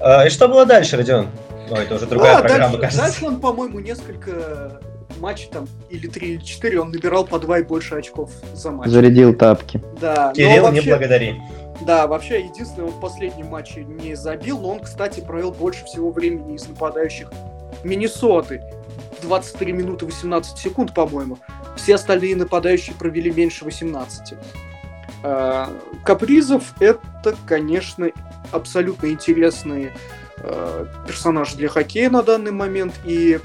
А, и что было дальше, Родион? Ну, это уже другая а, программа, дальше, кажется. Дальше он, по-моему, несколько матчей там, или три, или четыре, он набирал по два и больше очков за матч. Зарядил тапки. Да. Кирилл, вообще, не благодари. Да, вообще, единственное, он в последнем матче не забил, но он, кстати, провел больше всего времени из нападающих Миннесоты. 23 минуты 18 секунд, по-моему. Все остальные нападающие провели меньше 18. А, Капризов это, конечно, абсолютно интересный а, персонаж для хоккея на данный момент. И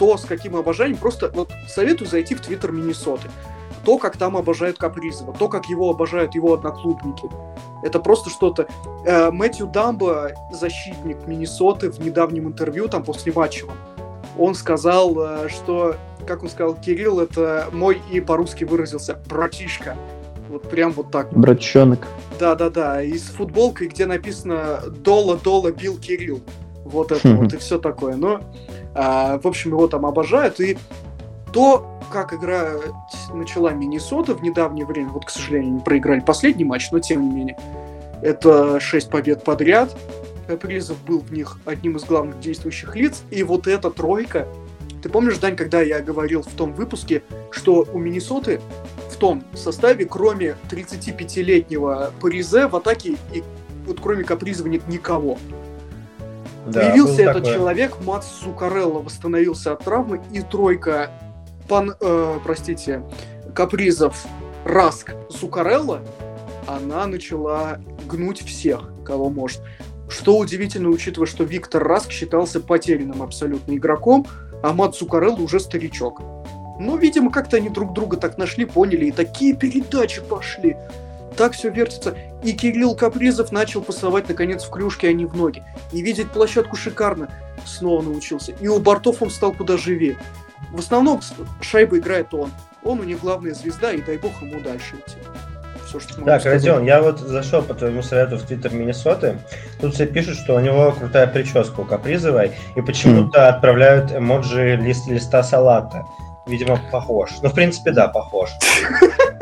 то, с каким обожанием, просто вот советую зайти в твиттер Миннесоты. То, как там обожают Капризова, то, как его обожают его одноклубники. Это просто что-то. Э, Мэтью Дамбо, защитник Миннесоты, в недавнем интервью, там после матча, он сказал, э, что, как он сказал, Кирилл это мой и по-русски выразился братишка. Вот прям вот так. Братчонок. Да-да-да, и с футболкой, где написано «Дола-дола бил Кирилл». Вот это вот и все такое. Но, в общем, его там обожают. И то, как игра начала Миннесота в недавнее время, вот, к сожалению, не проиграли последний матч, но тем не менее, это 6 побед подряд, Призов был в них одним из главных действующих лиц, и вот эта тройка, ты помнишь, Дань, когда я говорил в том выпуске, что у Миннесоты в том составе, кроме 35-летнего Паризе, в атаке и вот кроме Капризова нет никого. Да, Появился этот такое. человек, Мац Сукарелло восстановился от травмы, и тройка, пан, э, простите, Капризов, Раск, Сукарелло, она начала гнуть всех, кого может. Что удивительно, учитывая, что Виктор Раск считался потерянным абсолютно игроком, а Мат Цукарелло уже старичок. Но, видимо, как-то они друг друга так нашли, поняли, и такие передачи пошли. Так все вертится. И Кирилл Капризов начал пасовать, наконец, в клюшке, а не в ноги. И видеть площадку шикарно снова научился. И у бортов он стал куда живее. В основном шайбы играет он. Он у них главная звезда, и дай бог ему дальше идти все, что Так, Родион, я вот зашел по твоему совету в твиттер Миннесоты. Тут все пишут, что у него крутая прическа у Капризовой, и почему-то mm. отправляют эмоджи лист, листа салата. Видимо, похож. Ну, в принципе, да, похож.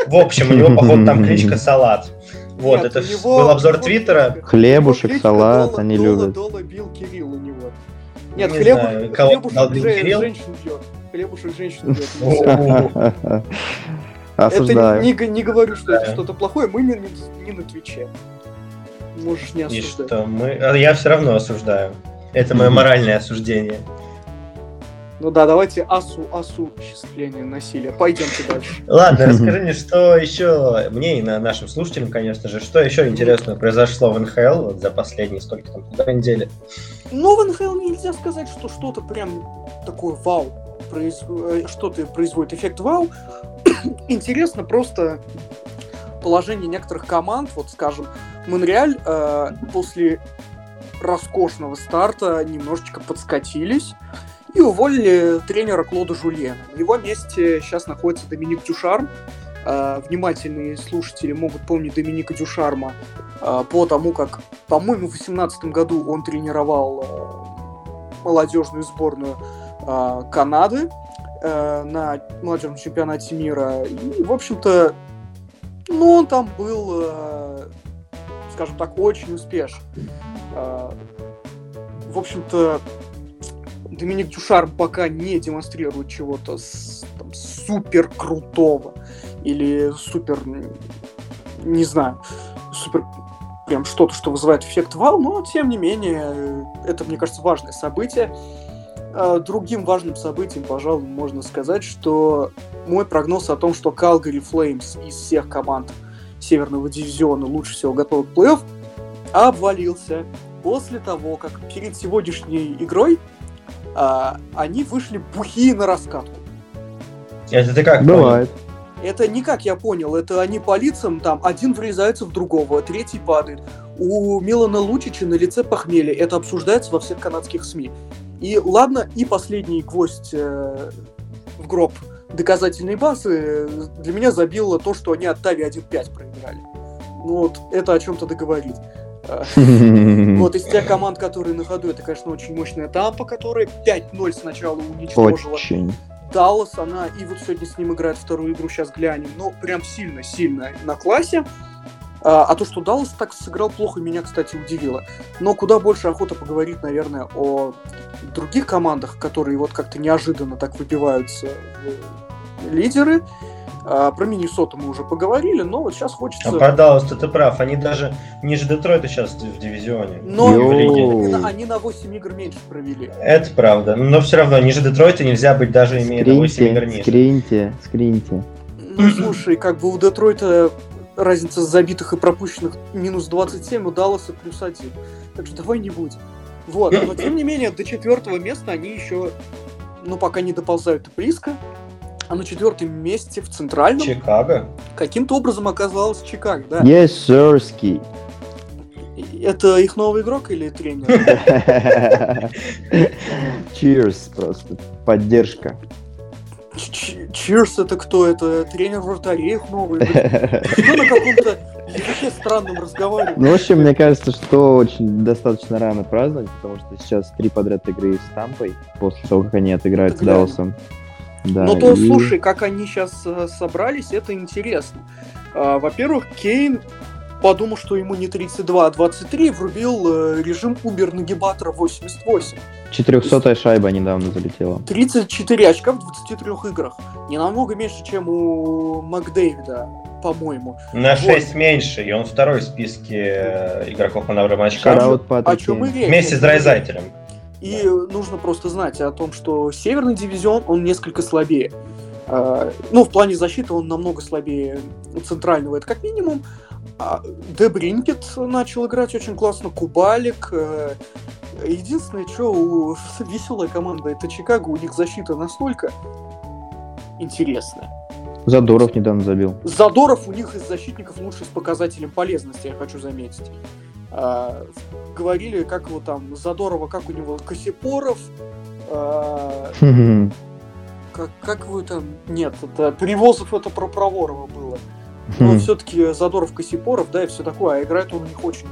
В общем, у него, походу, там кличка [laughs] Салат. Вот, Нет, это него, был обзор Твиттера. Хлебушек, салат, Дола, они Дола, любят. Дола бил Кирилл у него. Нет, не хлебушек, знаю, хлебушек женщин бьет. Хлебушек женщин бьет. [laughs] [laughs] Осуждаю. Это не, не, не говорю, что это что-то плохое, мы не, не на Твиче. Можешь не осуждать. И что мы... А я все равно осуждаю. Это мое моральное осуждение. Ну да, давайте асу, асу осуществление насилия. Пойдемте дальше. Ладно, [laughs] расскажи мне, что еще, мне и на нашим слушателям, конечно же, что еще интересного произошло в НХЛ вот за последние сколько там, полтора недели? Ну, в НХЛ нельзя сказать, что что-то прям такое вау, произ... Э, что-то производит эффект вау. [coughs] интересно просто положение некоторых команд. Вот, скажем, Монреаль э, после роскошного старта немножечко подскатились и уволили тренера Клода Жульена. На его месте сейчас находится Доминик Дюшарм. э, внимательные слушатели могут помнить Доминика Дюшарма э, по тому, как, по-моему, в 2018 году он тренировал э, молодежную сборную Канады на молодежном чемпионате мира. И, в общем-то, ну, он там был, скажем так, очень успешен. В общем-то, Доминик Дюшарм пока не демонстрирует чего-то там, супер крутого или супер, не знаю, супер прям что-то, что вызывает эффект вау, но тем не менее, это, мне кажется, важное событие. А другим важным событием, пожалуй, можно сказать, что мой прогноз о том, что Calgary Flames из всех команд Северного дивизиона лучше всего готовы к плей-офф, обвалился после того, как перед сегодняшней игрой а, они вышли бухие на раскатку. Это ты как Бывает. Понял? Это не как я понял, это они по лицам, там, один врезается в другого, третий падает. У Милана Лучича на лице похмелье, это обсуждается во всех канадских СМИ. И ладно, и последний гвоздь э, в гроб доказательной базы для меня забило то, что они от Тави 1-5 проиграли. Ну вот, это о чем-то договорит. [laughs] Вот из тех команд, которые на ходу, это, конечно, очень мощная Тампа, которая 5-0 сначала уничтожила. Очень. Даллас, она и вот сегодня с ним играет вторую игру, сейчас глянем, но прям сильно-сильно на классе. А, а то, что Даллас так сыграл плохо, меня, кстати, удивило. Но куда больше охота поговорить, наверное, о других командах, которые вот как-то неожиданно так выбиваются лидеры. А, про Миннесоту мы уже поговорили, но вот сейчас хочется... А пожалуйста, ты прав, они даже ниже Детройта сейчас в дивизионе. Но они на 8 игр меньше провели. Это правда, но все равно ниже Детройта нельзя быть даже имея на 8 игр ниже. Скриньте, скриньте. Ну, слушай, как бы у Детройта разница забитых и пропущенных минус 27, у Далласа плюс 1. Так что давай не будем. Вот, но тем не менее, до четвертого места они еще, ну, пока не доползают близко а на четвертом месте в центральном... Чикаго? Каким-то образом оказалось Чикаго, да. Yes, sirski. Это их новый игрок или тренер? [laughs] Cheers просто. Поддержка. Cheers это кто? Это тренер вратарей их новый. Кто на каком-то языке странном разговаривает? Ну, в общем, мне кажется, что очень достаточно рано праздновать, потому что сейчас три подряд игры с Тампой, после того, как они отыграют с Далласом. Да, Но то, и... слушай, как они сейчас э, собрались, это интересно. А, во-первых, Кейн подумал, что ему не 32, а 23, врубил э, режим Убер нагибатора 88. 400 шайба недавно залетела. 34 очка в 23 играх. Не намного меньше, чем у Макдэвида, по-моему. На 6 вот. меньше, и он второй в списке э, игроков по наборам очков. О чем мы? Вместе с Драйзайтером. И нужно просто знать о том, что северный дивизион, он несколько слабее. А, ну, в плане защиты он намного слабее центрального, это как минимум. А Дебринкет начал играть очень классно, Кубалик. Э, единственное, что у [laughs] веселая команда это Чикаго, у них защита настолько интересная. Задоров недавно забил. Задоров у них из защитников лучший с показателем полезности, я хочу заметить. А, говорили, как его там, Задорова, как у него, Косипоров, а, как, как вы там, нет, это Привозов это про Проворова было. Но все-таки Задоров, Косипоров, да, и все такое, а играет он у них очень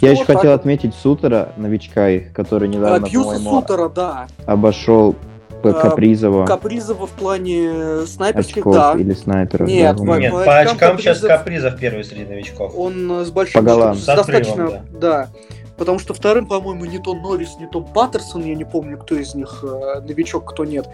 я еще вот хотел так. отметить Сутера, новичка их, который недавно, Абьюза Сутера, да. обошел а, Капризова. Капризова в плане снайперских, очков да. или снайперов. Нет, да, по, Нет, по, по очкам Капризов, сейчас Капризов первый среди новичков. Он с большим... По голам. достаточно, отрывом, да. да. Потому что вторым, по-моему, не то Норрис, не то Паттерсон, я не помню, кто из них э, новичок, кто нет.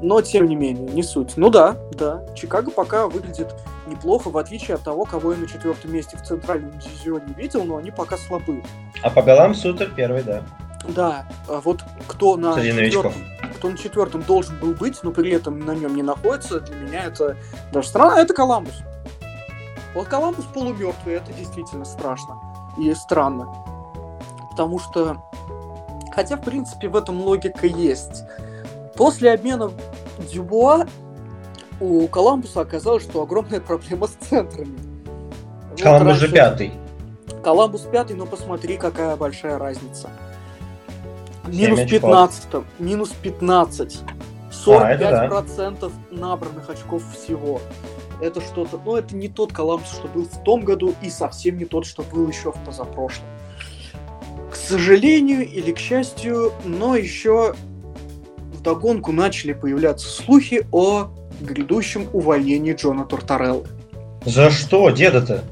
Но, тем не менее, не суть. Ну да, да, Чикаго пока выглядит неплохо, в отличие от того, кого я на четвертом месте в центральном дивизионе видел, но они пока слабы. А по голам Сутер первый, да. Да, а вот кто на, четвертом, кто на четвертом должен был быть, но при этом на нем не находится, для меня это даже странно, это Коламбус. Вот Коламбус полумертвый, это действительно страшно и странно. Потому что, хотя в принципе в этом логика есть. После обмена Дюбуа у Коламбуса оказалось, что огромная проблема с центрами. Коламбус вот же пятый. Коламбус пятый, но посмотри, какая большая разница. Минус 15. Минус 15. 45% а, набранных очков всего. Это что-то, ну это не тот Коламбус, что был в том году, и совсем не тот, что был еще в позапрошлом. К сожалению или к счастью, но еще в догонку начали появляться слухи о грядущем увольнении Джона Тортареллы. За что, деда-то?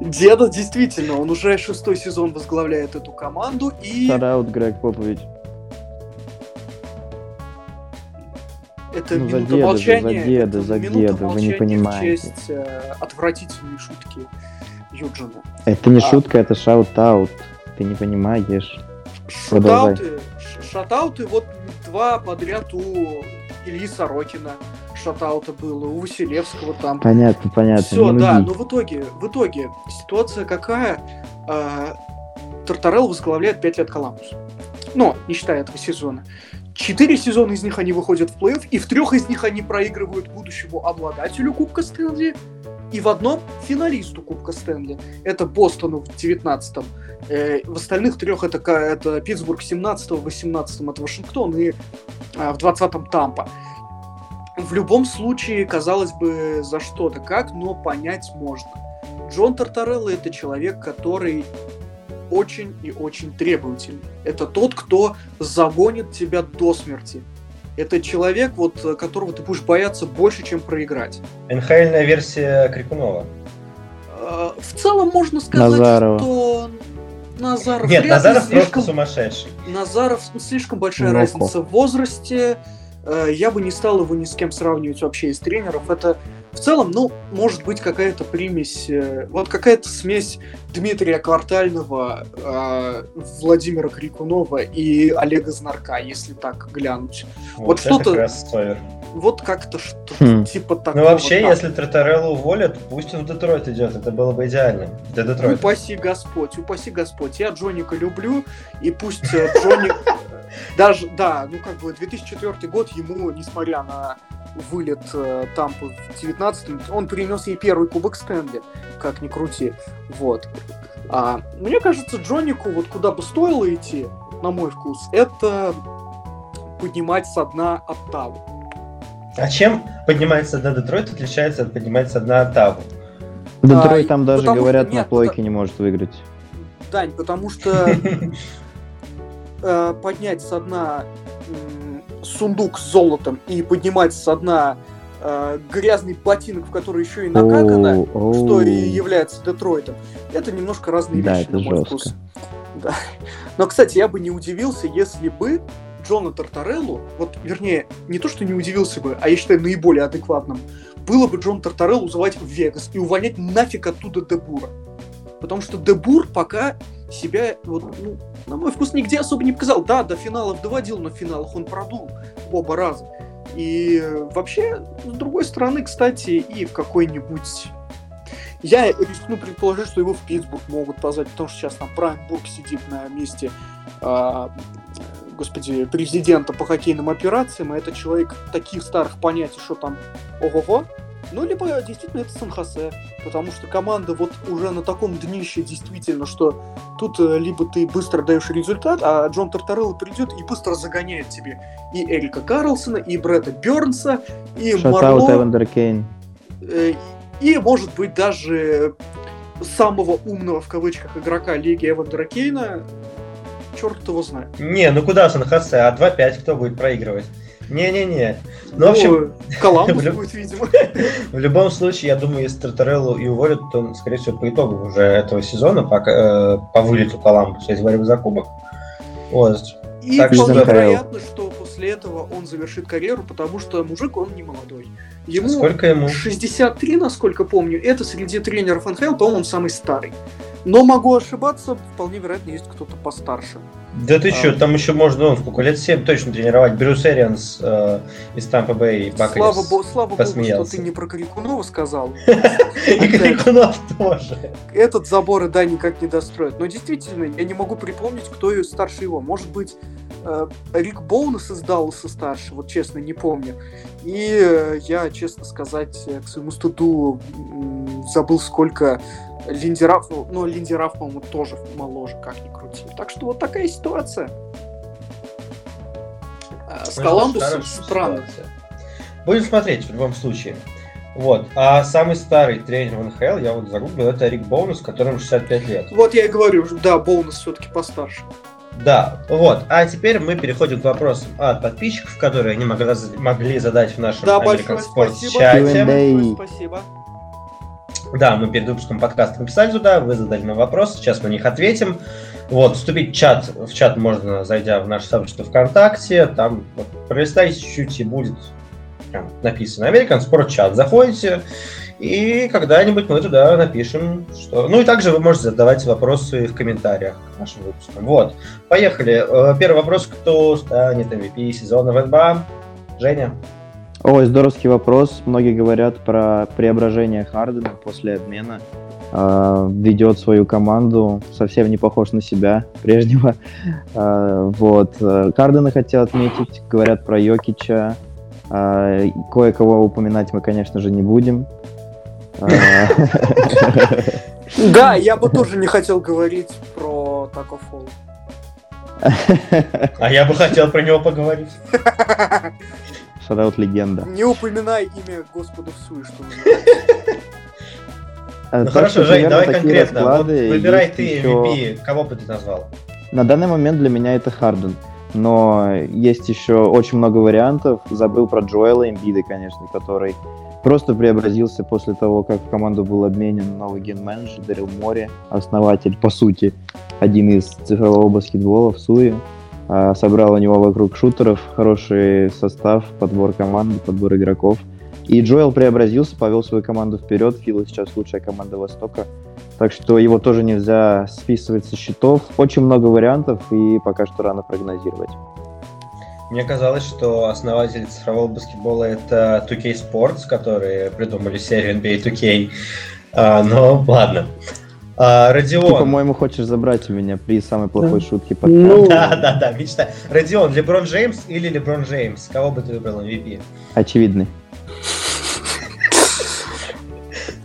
Деда, действительно, он уже шестой сезон возглавляет эту команду и... Shout-out Грег Попович. Это ну, минута деда, молчания. За деда, за деда, вы не понимаете. В честь э, отвратительной шутки Юджина. Это не а... шутка, это shout-out. Ты не понимаешь. Shout-out ы, shout-out ы вот два подряд у Ильи Сорокина шатаута было, у Василевского там. Понятно, понятно. Все, да, но в итоге, в итоге ситуация какая? А, Тартарелл возглавляет 5 лет Коламбус. Но, не считая этого сезона. Четыре сезона из них они выходят в плей-офф, и в трех из них они проигрывают будущему обладателю Кубка Стэнли, и в одном финалисту Кубка Стэнли. Это Бостону в 19-м. Э, в остальных трех это, это Питтсбург в 17-м, в 18-м это Вашингтон, и э, в 20-м Тампа в любом случае, казалось бы, за что-то как, но понять можно. Джон Тартарелло это человек, который очень и очень требовательный. Это тот, кто загонит тебя до смерти. Это человек, вот, которого ты будешь бояться больше, чем проиграть. НХЛная версия Крикунова. А, в целом можно сказать, Назарова. что Назаров Нет, Назаров слишком... просто сумасшедший. Назаров слишком большая Ноко. разница в возрасте. Э, я бы не стал его ни с кем сравнивать вообще из тренеров. Это в целом, ну, может быть какая-то примесь, э, вот какая-то смесь Дмитрия Квартального, э, Владимира Крикунова и Олега Знарка, если так глянуть. Вот, вот что-то... Вот как-то что-то хм. типа такого. Ну вообще, так. если Тротареллу уволят, пусть он в Детройт идет, это было бы идеально. Для Детройта. Упаси Господь, упаси Господь. Я Джоника люблю, и пусть Джоник... Даже, да, ну как бы 2004 год ему, несмотря на вылет э, Тампы в 19 он принес ей первый кубок Стэнли, как ни крути. Вот. А, мне кажется, Джонику вот куда бы стоило идти, на мой вкус, это поднимать со дна Оттаву. А чем поднимается дна Детройт отличается от поднимается дна Оттаву? Детройт а, там даже говорят, нет, на плойке не может выиграть. Дань, потому что [laughs] э, поднять со дна э, сундук с золотом и поднимать со дна э, грязный ботинок, в который еще и накакано, oh, oh. что и является Детройтом, это немножко разные да, вещи, это на мой жестко. вкус. Да. Но, кстати, я бы не удивился, если бы Джона Тартареллу, вот, вернее, не то, что не удивился бы, а я считаю наиболее адекватным, было бы Джон Тартареллу звать в Вегас и увольнять нафиг оттуда Дебура. Потому что Дебур пока себя, вот, ну, на мой вкус, нигде особо не показал. Да, до финалов доводил, но в финалах он продул оба раза. И вообще, с другой стороны, кстати, и в какой-нибудь... Я рискну предположить, что его в Питтсбург могут позвать, потому что сейчас там Брайан Бург сидит на месте, а, господи, президента по хоккейным операциям, и это человек таких старых понятий, что там ого-го, ну, либо действительно это Сан-Хосе, потому что команда вот уже на таком днище действительно, что тут э, либо ты быстро даешь результат, а Джон Тартарелло придет и быстро загоняет тебе и Эрика Карлсона, и Брэда Бернса, и Марло. Эвандер Кейн. Э, и, может быть, даже самого умного, в кавычках, игрока лиги Эвандера Кейна, черт его знает. Не, ну куда Сан-Хосе, а 2-5 кто будет проигрывать? Не-не-не. Ну, в общем... Коламбус [laughs] будет, видимо. [laughs] В любом случае, я думаю, если Тартареллу и уволят, то, скорее всего, по итогу уже этого сезона, по, э, по вылету Коламбуса из борьбы за кубок. Вот. И так вполне что... вероятно, что после этого он завершит карьеру, потому что мужик, он не молодой. Ему, Сколько ему? 63, насколько помню. Это среди тренеров НХЛ, по-моему, он самый старый. Но могу ошибаться, вполне вероятно, есть кто-то постарше. Да ты а, что, там еще можно, он сколько лет 7 точно тренировать. Брюс Эрианс э, из Тампа Бэй Слава, бо, слава богу, что ты не про Крикунова сказал. [laughs] И Крикунов тоже. Этот забор и да никак не достроят. Но действительно, я не могу припомнить, кто старше его. Может быть, Рик Боунес из Далласа старше, вот честно, не помню. И э, я, честно сказать, к своему стыду забыл, сколько Линдераф, ну, Линдераф, по-моему, тоже моложе, как ни крути. Так что вот такая ситуация. с Коламбусом странно. ситуация. Будем смотреть в любом случае. Вот. А самый старый тренер в НХЛ, я вот загуглил, это Рик Боунус, которому 65 лет. Вот я и говорю, да, Боунус все-таки постарше. Да, вот. А теперь мы переходим к вопросам от подписчиков, которые они могли, могли задать в нашем Да, American большое спасибо. чате. Большое спасибо. Да, мы перед выпуском подкаста написали туда, вы задали нам вопрос, сейчас мы на них ответим. Вот, вступить в чат, в чат можно, зайдя в наше сообщество ВКонтакте, там вот, пролистайте чуть-чуть и будет прям написано American Sport чат. Заходите, и когда-нибудь мы туда напишем, что... Ну и также вы можете задавать вопросы в комментариях к нашим выпускам. Вот, поехали. Э, Первый вопрос, кто станет MVP сезона в НБА? Женя? Ой, здоровский вопрос. Многие говорят про преображение Хардена после обмена. А, ведет свою команду, совсем не похож на себя [laughs] прежнего. А, вот. Хардена хотел отметить, говорят про Йокича. Кое-кого упоминать мы, конечно же, не будем. А, Да, я бы тоже не хотел говорить про Тако Фолл. А я бы хотел про него поговорить. Шараут легенда. Не упоминай имя Господа в суе, что. А, Ну так хорошо, Жень, давай конкретно. Вот выбирай ты еще- MVP. Кого бы ты назвал? На данный момент для меня это Харден. Но есть еще очень много вариантов. Забыл про Джоэла Эмбида, конечно, который просто преобразился после того, как в команду был обменен новый ген-менеджер Дэрил Мори, основатель, по сути, один из цифрового баскетбола в Суе. А, Собрал у него вокруг шутеров хороший состав, подбор команды, подбор игроков. И Джоэл преобразился, повел свою команду вперед. Фила сейчас лучшая команда Востока. Так что его тоже нельзя списывать со счетов. Очень много вариантов, и пока что рано прогнозировать. Мне казалось, что основатель цифрового баскетбола это 2K Sports, которые придумали серию NBA 2K. А, но ладно. А, Ты, Родион. по-моему, хочешь забрать у меня при самой плохой шутке Ну. подкаста. Да, да, да, мечта. Родион, Леброн Джеймс или Леброн Джеймс? Кого бы ты выбрал MVP? Очевидный.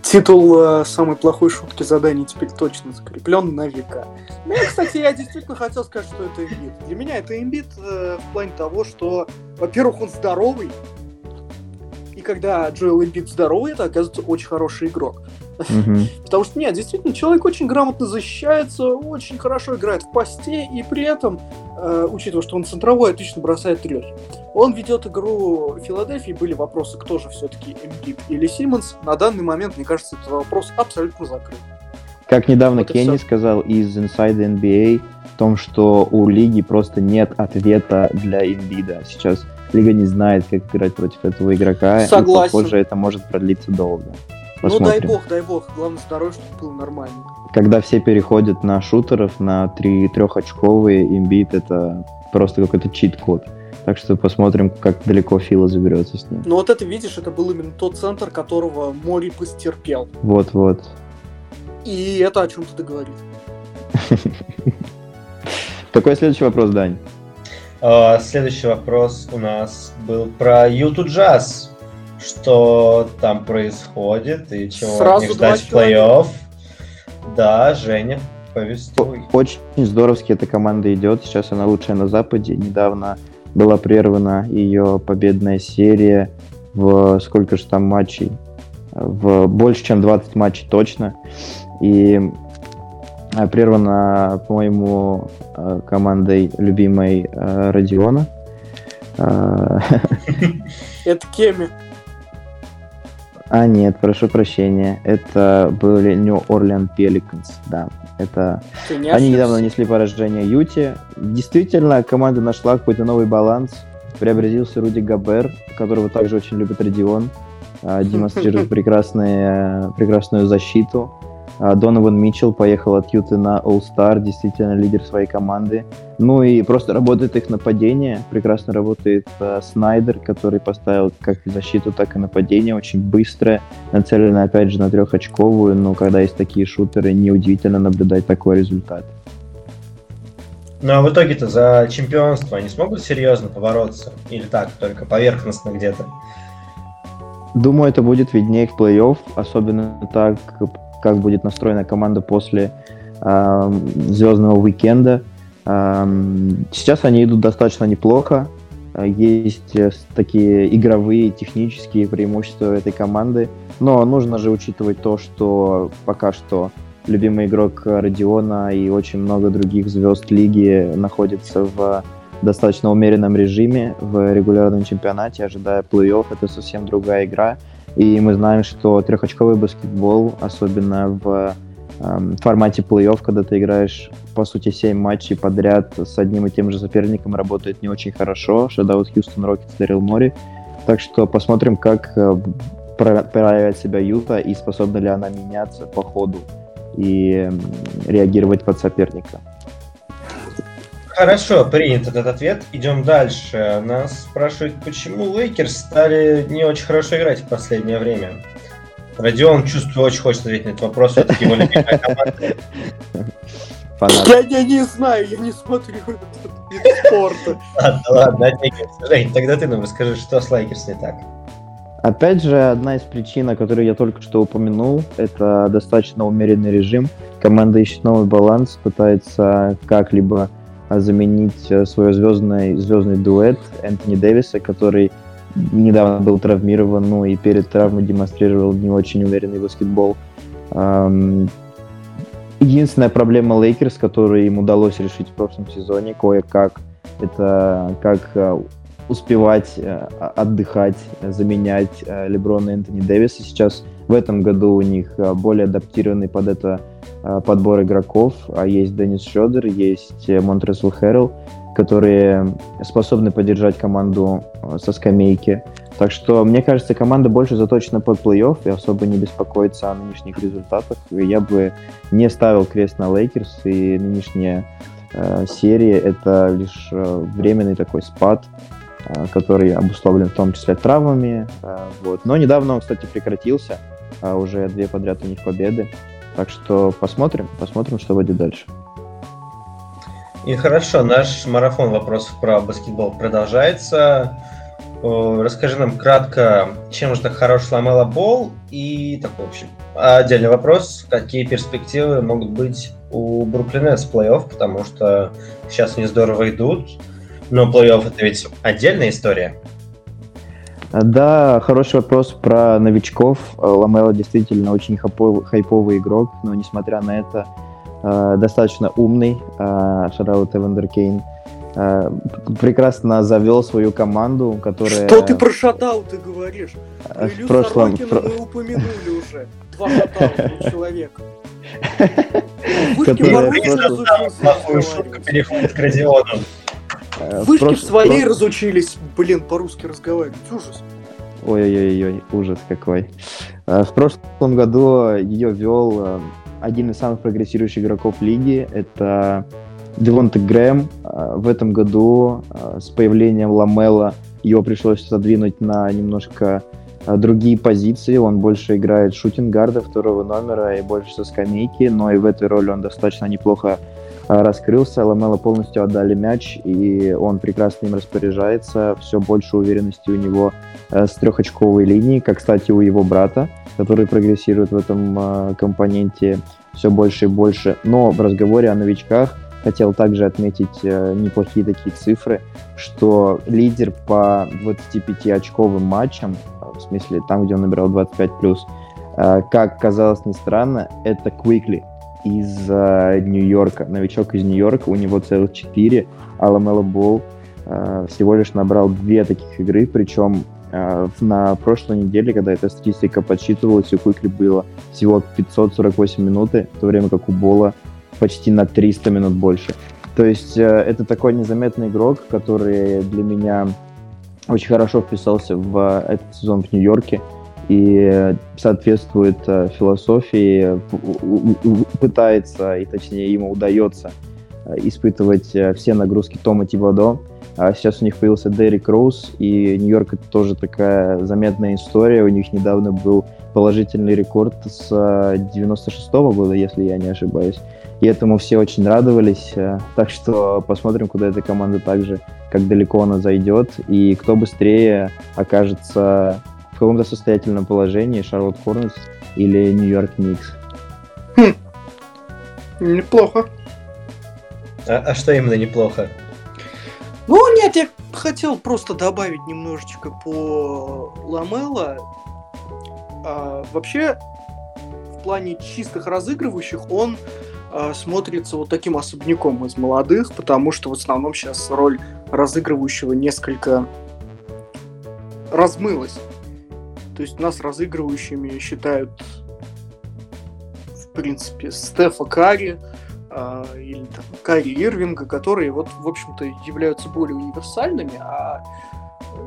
Титул э, самой плохой шутки задания теперь точно закреплен на века. Ну, кстати, я действительно хотел сказать, что это имбит. Для меня это имбит э, в плане того, что, во-первых, он здоровый, и когда Джоэл Эмбит здоровый, это, оказывается, очень хороший игрок. [laughs] Потому что, нет, действительно, человек очень грамотно защищается, очень хорошо играет в посте, и при этом, э, учитывая, что он центровой, отлично бросает треки. Он ведет игру Филадельфии, были вопросы, кто же все-таки Эмбит или Симмонс. На данный момент, мне кажется, этот вопрос абсолютно закрыт. Как недавно Вот Кенни сказал из Inside NBA, в том, что у лиги просто нет ответа для Эмбида. Сейчас лига не знает, как играть против этого игрока, Согласен. и, похоже, это может продлиться долго. Ну дай Посмотрим. бог, дай бог. Главное здоровье, чтобы было нормально. Когда все переходят на шутеров, на три трехочковые, имбит это просто какой-то чит-код. Так что посмотрим, как далеко Фила заберется с ним. Но вот это, видишь, это был именно тот центр, которого Мори постерпел. Вот-вот. И это о чем-то говорит. [laughs] Какой следующий вопрос, Дань? А, Следующий вопрос у нас был про Юту Джаз. Что там происходит и чего Сразу два ждать в плей-офф? Да, Женя, повествуй. Очень здоровски эта команда идет. Сейчас она лучшая на Западе. Недавно была прервана ее победная серия в сколько же там матчей? В больше, чем 20 матчей точно. И э, прервана, по-моему, э, командой любимой э, Родиона. [laughs] Это Кеми. А, нет, прошу прощения. Это были New Orleans Pelicans, да. Это не Они ошибся. недавно нанесли поражение Юте. Действительно, команда нашла какой-то новый баланс. Преобразился Руди Габер, которого также очень любит Родион. а, Демонстрирует [laughs] прекрасные, прекрасную защиту. А, Донован Митчелл поехал от Юты на All-Star, действительно лидер своей команды. Ну и просто работает их нападение. Прекрасно работает а, Снайдер, который поставил как защиту, так и нападение. Очень быстрое, нацелено опять же на трехочковую. Но когда есть такие шутеры, неудивительно наблюдать такой результат. Ну а в итоге-то за чемпионство они смогут серьезно побороться? Или так, только поверхностно где-то? Думаю, это будет виднее в плей-офф, особенно так, как будет настроена команда после эм, звездного уикенда. Эм, сейчас они идут достаточно неплохо. есть такие игровые, технические преимущества этой команды. Но нужно же учитывать то, что пока что любимый игрок Родиона и очень много других звезд лиги находится в достаточно умеренном режиме в регулярном чемпионате, ожидая плей-офф. Это совсем другая игра. И мы знаем, что трехочковый баскетбол, особенно в э, формате плей-офф, когда ты играешь, по сути, 7 матчей подряд с одним и тем же соперником, работает не очень хорошо. Shout-out Houston Rockets Дэрил Мори. Так что посмотрим, как э, проявит себя Юта и способна ли она меняться по ходу и реагировать под соперника. Хорошо, принят этот ответ. Идем дальше. Нас спрашивают, почему Лейкерс стали не очень хорошо играть в последнее время. Родион, чувствую, очень хочет ответить на этот вопрос. Это его любимая команда. Я, я не знаю, я не смотрю этот вид спорта. Ладно, ладно, Жень, тогда ты нам расскажи, что с Лейкерс не так. Опять же, одна из причин, о которой я только что упомянул, это достаточно умеренный режим. Команда ищет новый баланс, пытается как-либо заменить э, свой звездный, звездный дуэт Энтони Дэвиса, который недавно был травмирован, ну и перед травмой демонстрировал не очень уверенный баскетбол. Единственная проблема Лейкерс, которую им удалось решить в прошлом сезоне, кое-как, это как э, успевать э, отдыхать, заменять Леброна и Энтони Дэвиса. Сейчас в этом году у них более адаптированный под это Э, подбор игроков. А есть Деннис Шрёдер, есть э, Монтрезл Хэррелл, которые способны поддержать команду э, со скамейки. Так что, мне кажется, команда больше заточена под плей-офф и особо не беспокоится о нынешних результатах. И я бы не ставил крест на Лейкерс, и нынешняя э, серия — это лишь э, временный такой спад, э, который обусловлен в том числе травмами. Э, вот. Но недавно он, кстати, прекратился. Э, уже две подряд у них победы. Так что посмотрим, посмотрим, что будет дальше. И хорошо, наш марафон вопросов про баскетбол продолжается. Расскажи нам кратко, чем же так хорош Ламела Бол и такой, в общем, отдельный вопрос, какие перспективы могут быть у Бруклина с плей-офф, потому что сейчас они здорово идут, но плей-офф это ведь отдельная история. Да, хороший вопрос про новичков. Ламела действительно очень хайповый игрок, но несмотря на это, э, достаточно умный. Шараут Эвандер Кейн прекрасно завел свою команду, которая... Что ты про шатаут ты говоришь? Э, в прошлом... мы упомянули уже. Два шатаута человека. [laughs] Плохую шутку переходит к Родиону. Э, Вышки прош... в своей прош... разучились, блин, по-русски разговаривать. Ужас. Ой-ой-ой, ужас какой. Э, в прошлом году ее вел э, один из самых прогрессирующих игроков лиги. Это Девонте Грэм. В этом году с появлением Ламела его пришлось задвинуть на немножко другие позиции. Он больше играет шутингарда второго номера и больше со скамейки, но и в этой роли он достаточно неплохо раскрылся, Ламела полностью отдали мяч, и он прекрасно им распоряжается. Все больше уверенности у него э, с трехочковой линии, как, кстати, у его брата, который прогрессирует в этом э, компоненте все больше и больше. Но в разговоре о новичках хотел также отметить э, неплохие такие цифры, что лидер по 25-очковым матчам, в смысле там, где он набирал 25+, как казалось ни странно, это Квикли из э, Нью-Йорка, новичок из Нью-Йорка, у него целых четыре, а Ламела Болл э, всего лишь набрал две таких игры, причем э, на прошлой неделе, когда эта статистика подсчитывалась, у Куикли было всего 548 минуты, в то время как у Бола почти на 300 минут больше. То есть э, это такой незаметный игрок, который для меня очень хорошо вписался в э, этот сезон в Нью-Йорке и соответствует э, философии, пытается, и точнее ему удается э, испытывать э, все нагрузки Тома Тибадо. А сейчас у них появился Дерек Роуз, и Нью-Йорк это тоже такая заметная история. У них недавно был положительный рекорд с 96 -го года, если я не ошибаюсь. И этому все очень радовались. Так что посмотрим, куда эта команда также, как далеко она зайдет, и кто быстрее окажется в каком-то состоятельном положении Шарлотт Хорнетс или Нью-Йорк Никс. Хм. Неплохо. А, а что именно неплохо? Ну, нет, я хотел просто добавить немножечко по Ламела. А, вообще, в плане чистых разыгрывающих он а, смотрится вот таким особняком из молодых, потому что в основном сейчас роль разыгрывающего несколько размылась. То есть нас разыгрывающими считают, в принципе, Стефа Карри, э, или там, Карри Ирвинга, которые вот, в общем-то, являются более универсальными, а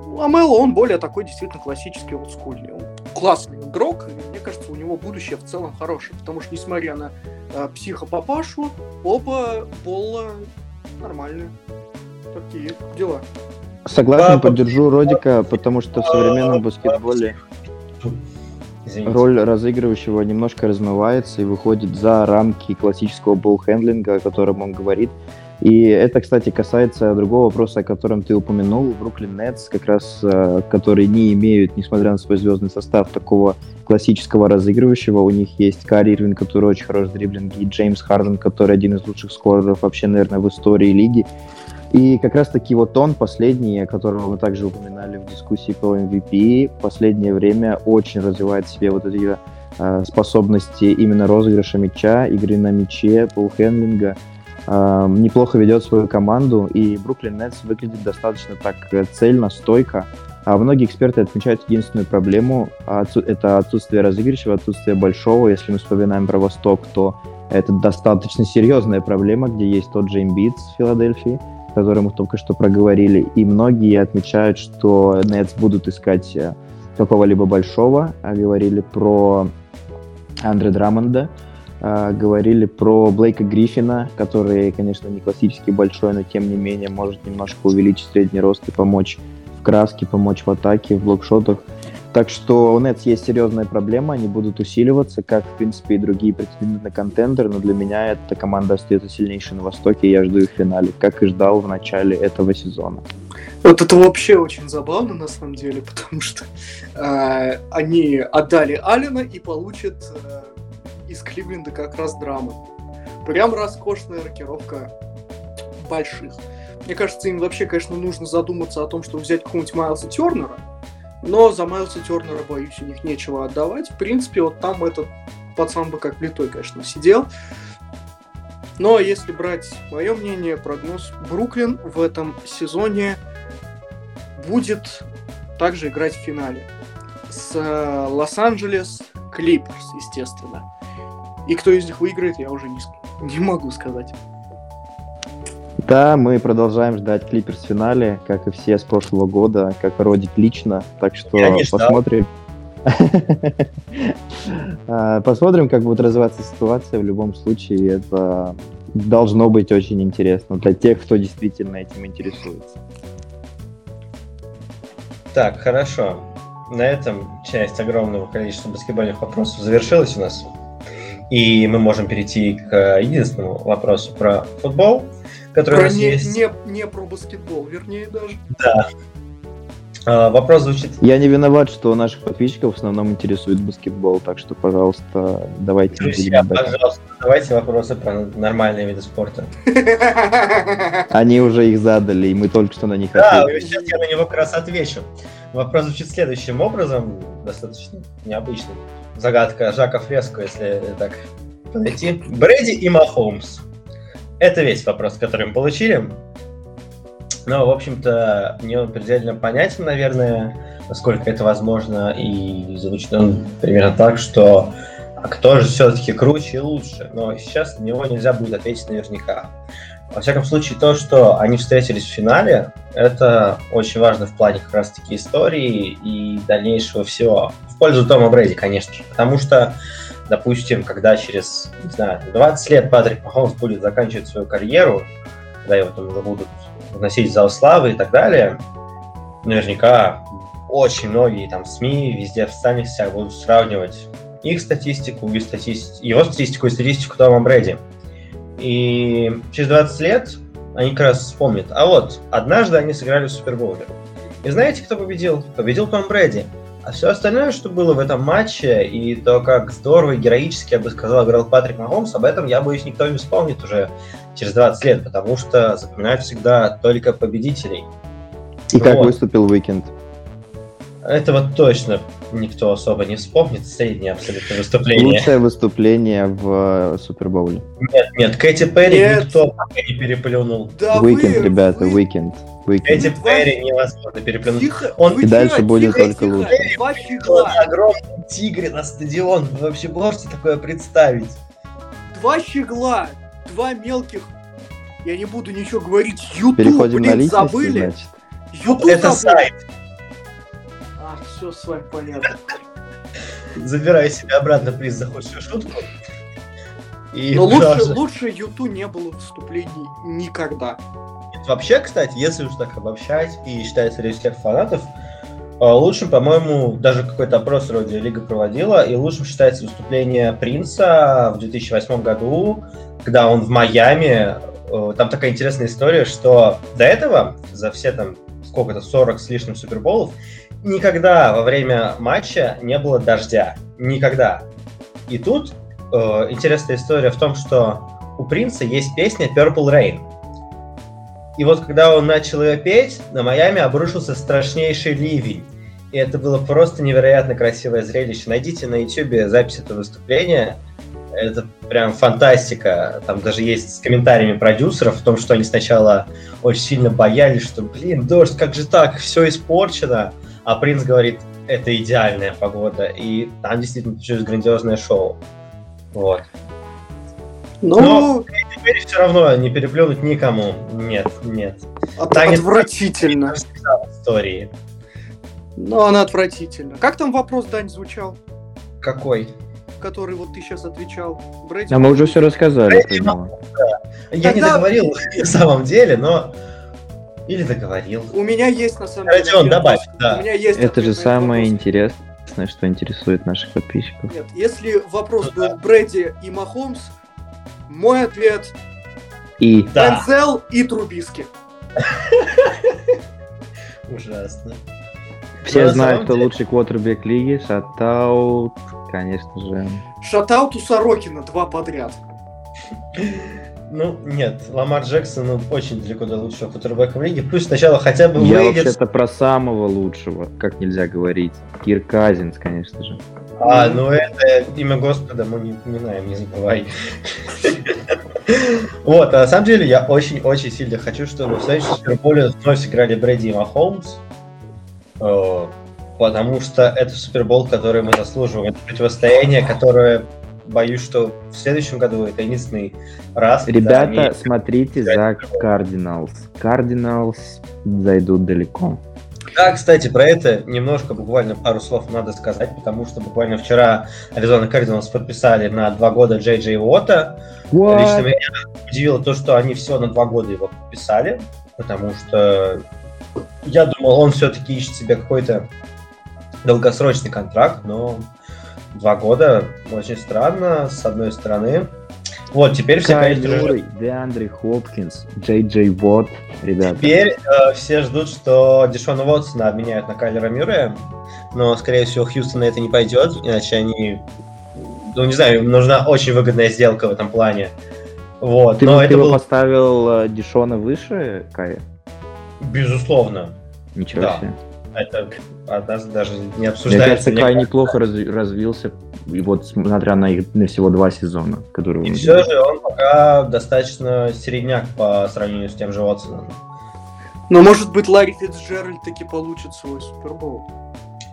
Ламело, он более такой действительно классический олдскульный. Он классный игрок, и мне кажется, у него будущее в целом хорошее, потому что, несмотря на э, психопапашу, оба Болла нормальные. Такие дела. Согласен, поддержу Родика, потому что в современном баскетболе [laughs] Извините. роль разыгрывающего немножко размывается и выходит за рамки классического болл-хендлинга, о котором он говорит. И это, кстати, касается другого вопроса, о котором ты упомянул. Бруклин Нетс, как раз, э, которые не имеют, несмотря на свой звездный состав, такого классического разыгрывающего. У них есть Карри Ирвин, который очень хорош в дриблинге, и Джеймс Харден, который один из лучших скореров вообще, наверное, в истории лиги. И как раз-таки вот он, последний, которого мы также упоминали в дискуссии по MVP, последнее время очень развивает в себе вот эти э, способности именно розыгрыша мяча, игры на мяче, полхендлинга. Э, неплохо ведет свою команду, и Бруклин Нетс выглядит достаточно так цельно, стойко. А многие эксперты отмечают единственную проблему – это отсутствие разыгрыша, отсутствие большого. Если мы вспоминаем про Восток, то это достаточно серьезная проблема, где есть тот же Эмбит с Филадельфии – который мы только что проговорили, и многие отмечают, что Nets будут искать э, какого-либо большого, а говорили про Андре Драмонда, а, говорили про Блейка Гриффина, который, конечно, не классически большой, но тем не менее может немножко увеличить средний рост и помочь в краске, помочь в атаке, в блокшотах. Так что у Nets есть серьезная проблема, они будут усиливаться, как, в принципе, и другие претенденты на контендер, но для меня эта команда остается сильнейшей на Востоке, и я жду их в финале, как и ждал в начале этого сезона. Вот это вообще очень забавно, на самом деле, [laughs] потому что э, они отдали Алина и получат э, из Кливленда как раз драмы. Прям роскошная рокировка больших. Мне кажется, им вообще, конечно, нужно задуматься о том, чтобы взять какого-нибудь Майлса Тернера, но за Майлса Тернера, боюсь, у них нечего отдавать. В принципе, вот там этот пацан бы как влитой, конечно, сидел. Но если брать мое мнение, прогноз, Бруклин в этом сезоне будет также играть в финале с э, Лос-Анджелес Клиперс, естественно. И кто из них выиграет, я уже не, не могу сказать. Да, мы продолжаем ждать Клиперс в финале, как и все с прошлого года, как Родик лично. Так что посмотрим. [laughs] А, посмотрим, как будет развиваться ситуация. В любом случае, это должно быть очень интересно для тех, кто действительно этим интересуется. Так, хорошо. На этом часть огромного количества баскетбольных вопросов завершилась у нас. И мы можем перейти к единственному вопросу про футбол который про у нас не, есть. Не, не про баскетбол, вернее даже. Да. А, вопрос звучит... Я не виноват, что наших подписчиков в основном интересует баскетбол, так что, пожалуйста, давайте... Друзья, пожалуйста, давайте вопросы про нормальные виды спорта. [laughs] Они уже их задали, и мы только что на них Да, сейчас я на него как раз отвечу. Вопрос звучит следующим образом, достаточно необычный. Загадка Жака Фреско, если так подойти. Брэди и Махомс. Это весь вопрос, который мы получили. Но, в общем-то, мне он предельно понятен, наверное, насколько это возможно, и звучит он примерно так, что а кто же все-таки круче и лучше? Но сейчас на него нельзя будет ответить наверняка. Во всяком случае, то, что они встретились в финале, это очень важно в плане как раз-таки истории и дальнейшего всего. В пользу Тома Брэди, конечно же. Потому что допустим, когда через, не знаю, 20 лет Патрик Махомс будет заканчивать свою карьеру, когда его там уже будут вносить в зал славы и так далее, наверняка очень многие там СМИ везде в социальных сетях будут сравнивать их статистику, и статистику, его статистику и статистику Тома Брэди. И через 20 лет они как раз вспомнят, а вот, однажды они сыграли в Супербоуле. И знаете, кто победил? Победил Том Брэди. А все остальное, что было в этом матче, и то, как здорово и героически, я бы сказал, играл Патрик Махомс, об этом, я боюсь, никто не вспомнит уже через 20 лет, потому что запоминают всегда только победителей. И как вот. выступил Уикенд? Этого точно никто особо не вспомнит. Среднее абсолютно выступление. Лучшее выступление в э, Супербоуле. Нет, нет, Кэти Перри нет. никто пока не переплюнул. Да Уикенд, вы, ребята, Уикенд. Вы... Кэти Перри невозможно переплюнуть. Тихо, Он и дальше тихо, будет тихо, только лучше. Два фигла. Огромный тигре на стадион. Вы вообще можете такое представить? Два щегла, два мелких я не буду ничего говорить. Ютуб, Переходим блин, на личности, забыли. Значит. YouTube Это забыли. сайт все с вами понятно. Забирай себе обратно приз за худшую шутку. И Но лучше, лучше Юту не было выступлений никогда. Вообще, кстати, если уж так обобщать и считать среди всех фанатов, а, лучшим, по-моему, даже какой-то опрос вроде Лига проводила, и лучшим считается выступление Принца в 2008 году, когда он в Майами. Э, там такая интересная история, что до этого, за все там сколько-то, 40 с лишним суперболов, никогда во время матча не было дождя. Никогда. И тут э, интересная история в том, что у Принца есть песня Purple Rain. И вот когда он начал ее петь, на Майами обрушился страшнейший ливень. И это было просто невероятно красивое зрелище. Найдите на YouTube запись этого выступления. Это прям фантастика. Там даже есть с комментариями продюсеров в том, что они сначала очень сильно боялись, что, блин, дождь, как же так, все испорчено. А принц говорит, это идеальная погода. И там действительно получилось грандиозное шоу. Вот. Ну... Но теперь все равно не переплюнуть никому. Нет, нет. От, Танец отвратительно. Истории. Ну, она отвратительна. Как там вопрос, Дань, звучал? Какой? который вот ты сейчас отвечал. Брэди а мы уже все рассказали. Брэди, да. Я Тогда... не договорил [laughs] на самом деле, но или договорил. У меня есть на самом деле. Родион, добавь, да. У меня есть Это же самое вопрос. интересное, что интересует наших подписчиков. Нет, если вопрос ну, был да. Брэди и Махомс, мой ответ и Дензел и Трубиски. [laughs] Ужасно. Все знают, кто лучший квотербек лиги. Шатаут, конечно же. Шатаут у Сорокина два подряд. [laughs] Ну, нет, Ламар Джексон ну, очень далеко до лучшего кутербека в лиге. Пусть сначала хотя бы Я выйдет... вообще-то про самого лучшего, как нельзя говорить. Кир Казинс, конечно же. А, ну это имя Господа мы не упоминаем, не забывай. [laughs] Вот, а на самом деле я очень-очень сильно хочу, чтобы в следующем Суперболе вновь сыграли Брэди и Махомс. Э, потому что это Супербол, который мы заслуживаем. Это противостояние, которое боюсь, что в следующем году это единственный раз. Ребята, они... смотрите за Cardinals. Cardinals зайдут далеко. Да, кстати, про это немножко, буквально пару слов надо сказать, потому что буквально вчера Arizona Cardinals подписали на два года Джей Джей Уота. Лично меня удивило то, что они все на два года его подписали, потому что я думал, он все-таки ищет себе какой-то долгосрочный контракт, но два года очень странно, с одной стороны. Вот, теперь все, конечно же... Деандре Хопкинс, Джей Джей Вот, ребята. Теперь э, все ждут, что Дешона Уотсона обменяют на Кайлера Мюррея, но, скорее всего, Хьюстон на это не пойдет, иначе они... Ну, не знаю, им нужна очень выгодная сделка в этом плане. Вот, ты, но ты это его был... поставил э, Дешона выше Кая? Безусловно. Ничего да. себе. Это от нас даже не обсуждается. Мне кажется, Кай неплохо раз, развился, и вот смотря на их на всего два сезона, которые И он все же он пока достаточно середняк по сравнению с тем же Уотсоном. Но может быть Ларри Фитцджеральд таки получит свой Супербол.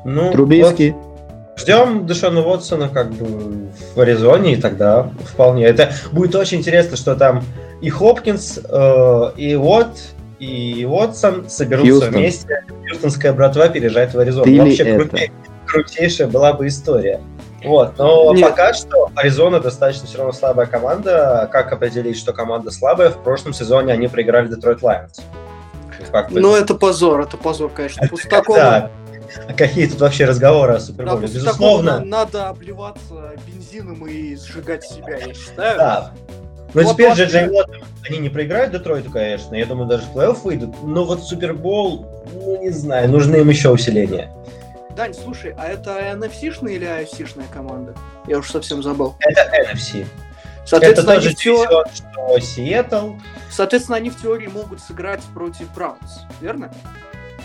Ну, Трубийский. Вот, ждем Дэшона Уотсона как бы в Аризоне, и тогда вполне. Это будет очень интересно, что там и Хопкинс, э, и Уотт, и Уотсон соберутся Хьюстон. вместе. Хьюстонская братва переезжает в Аризону. Ты Вообще крутей, крутейшая была бы история. Вот, но Нет. пока что Аризона достаточно все равно слабая команда. Как определить, что команда слабая? В прошлом сезоне они проиграли Детройт Лайонс. Ну, это позор, это позор, конечно. [laughs] После такого... Да. А какие тут вообще разговоры о Суперболе? Да, Безусловно. Надо обливаться бензином и сжигать себя, я считаю. Да, но вот теперь же Уотт, они не проиграют Детройту, конечно. Я думаю, даже в плей-офф выйдут. Но вот Супербол, ну не знаю, нужны им еще усиления. Дань, слушай, а это NFC-шная или AFC-шная команда? Я уж совсем забыл. Это NFC. Соответственно, это тоже они в тео- дивизион, что Сиэтл. Соответственно, они в теории могут сыграть против Браунс, верно?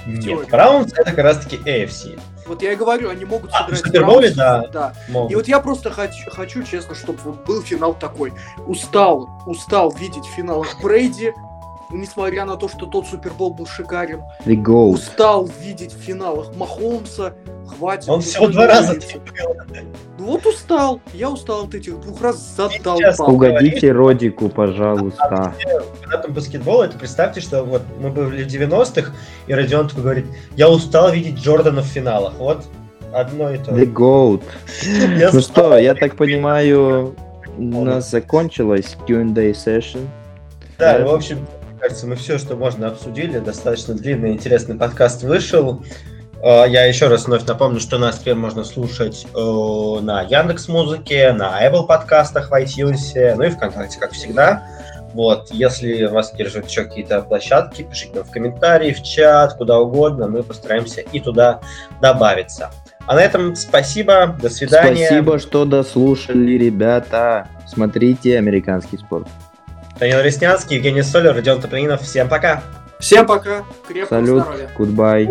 Нет. Браунс это как раз таки AFC. Вот я и говорю, они могут А, сыграть в Суперболе, да. Да. Могут. И вот я просто хочу, хочу, честно, чтобы был финал такой. Устал, устал видеть в финалах Брейди, несмотря на то, что тот Супербол был шикарен. Устал видеть в финалах Махомса. Хватит. Он уже всего два раза. Ну вот устал. Я устал от этих двух раз сейчас задолбал. Угодите Родику, пожалуйста. фанатом баскетбола, это представьте, что вот мы были в 90-х, и Родион такой говорит, я устал видеть Джордана в финалах. Вот одно и то. The GOAT. Ну что, я так понимаю, у нас закончилась Q&A session. Да, в общем, кажется, мы все, что можно, обсудили. Достаточно длинный, интересный подкаст вышел. Э, Я еще раз вновь напомню, что нас теперь можно слушать э, на Яндекс Музыке, на Apple подкастах, в iTunes, ну и ВКонтакте, как всегда. Вот, если вас держат еще какие-то площадки, пишите нам в комментарии, в чат, куда угодно, мы постараемся и туда добавиться. А на этом спасибо, до свидания. Спасибо, что дослушали, ребята. Смотрите американский спорт. Данил Реснянский, Евгений Солер, Родион Топлининов. Всем пока! Всем пока. Крепкого Салют, здоровья. goodbye.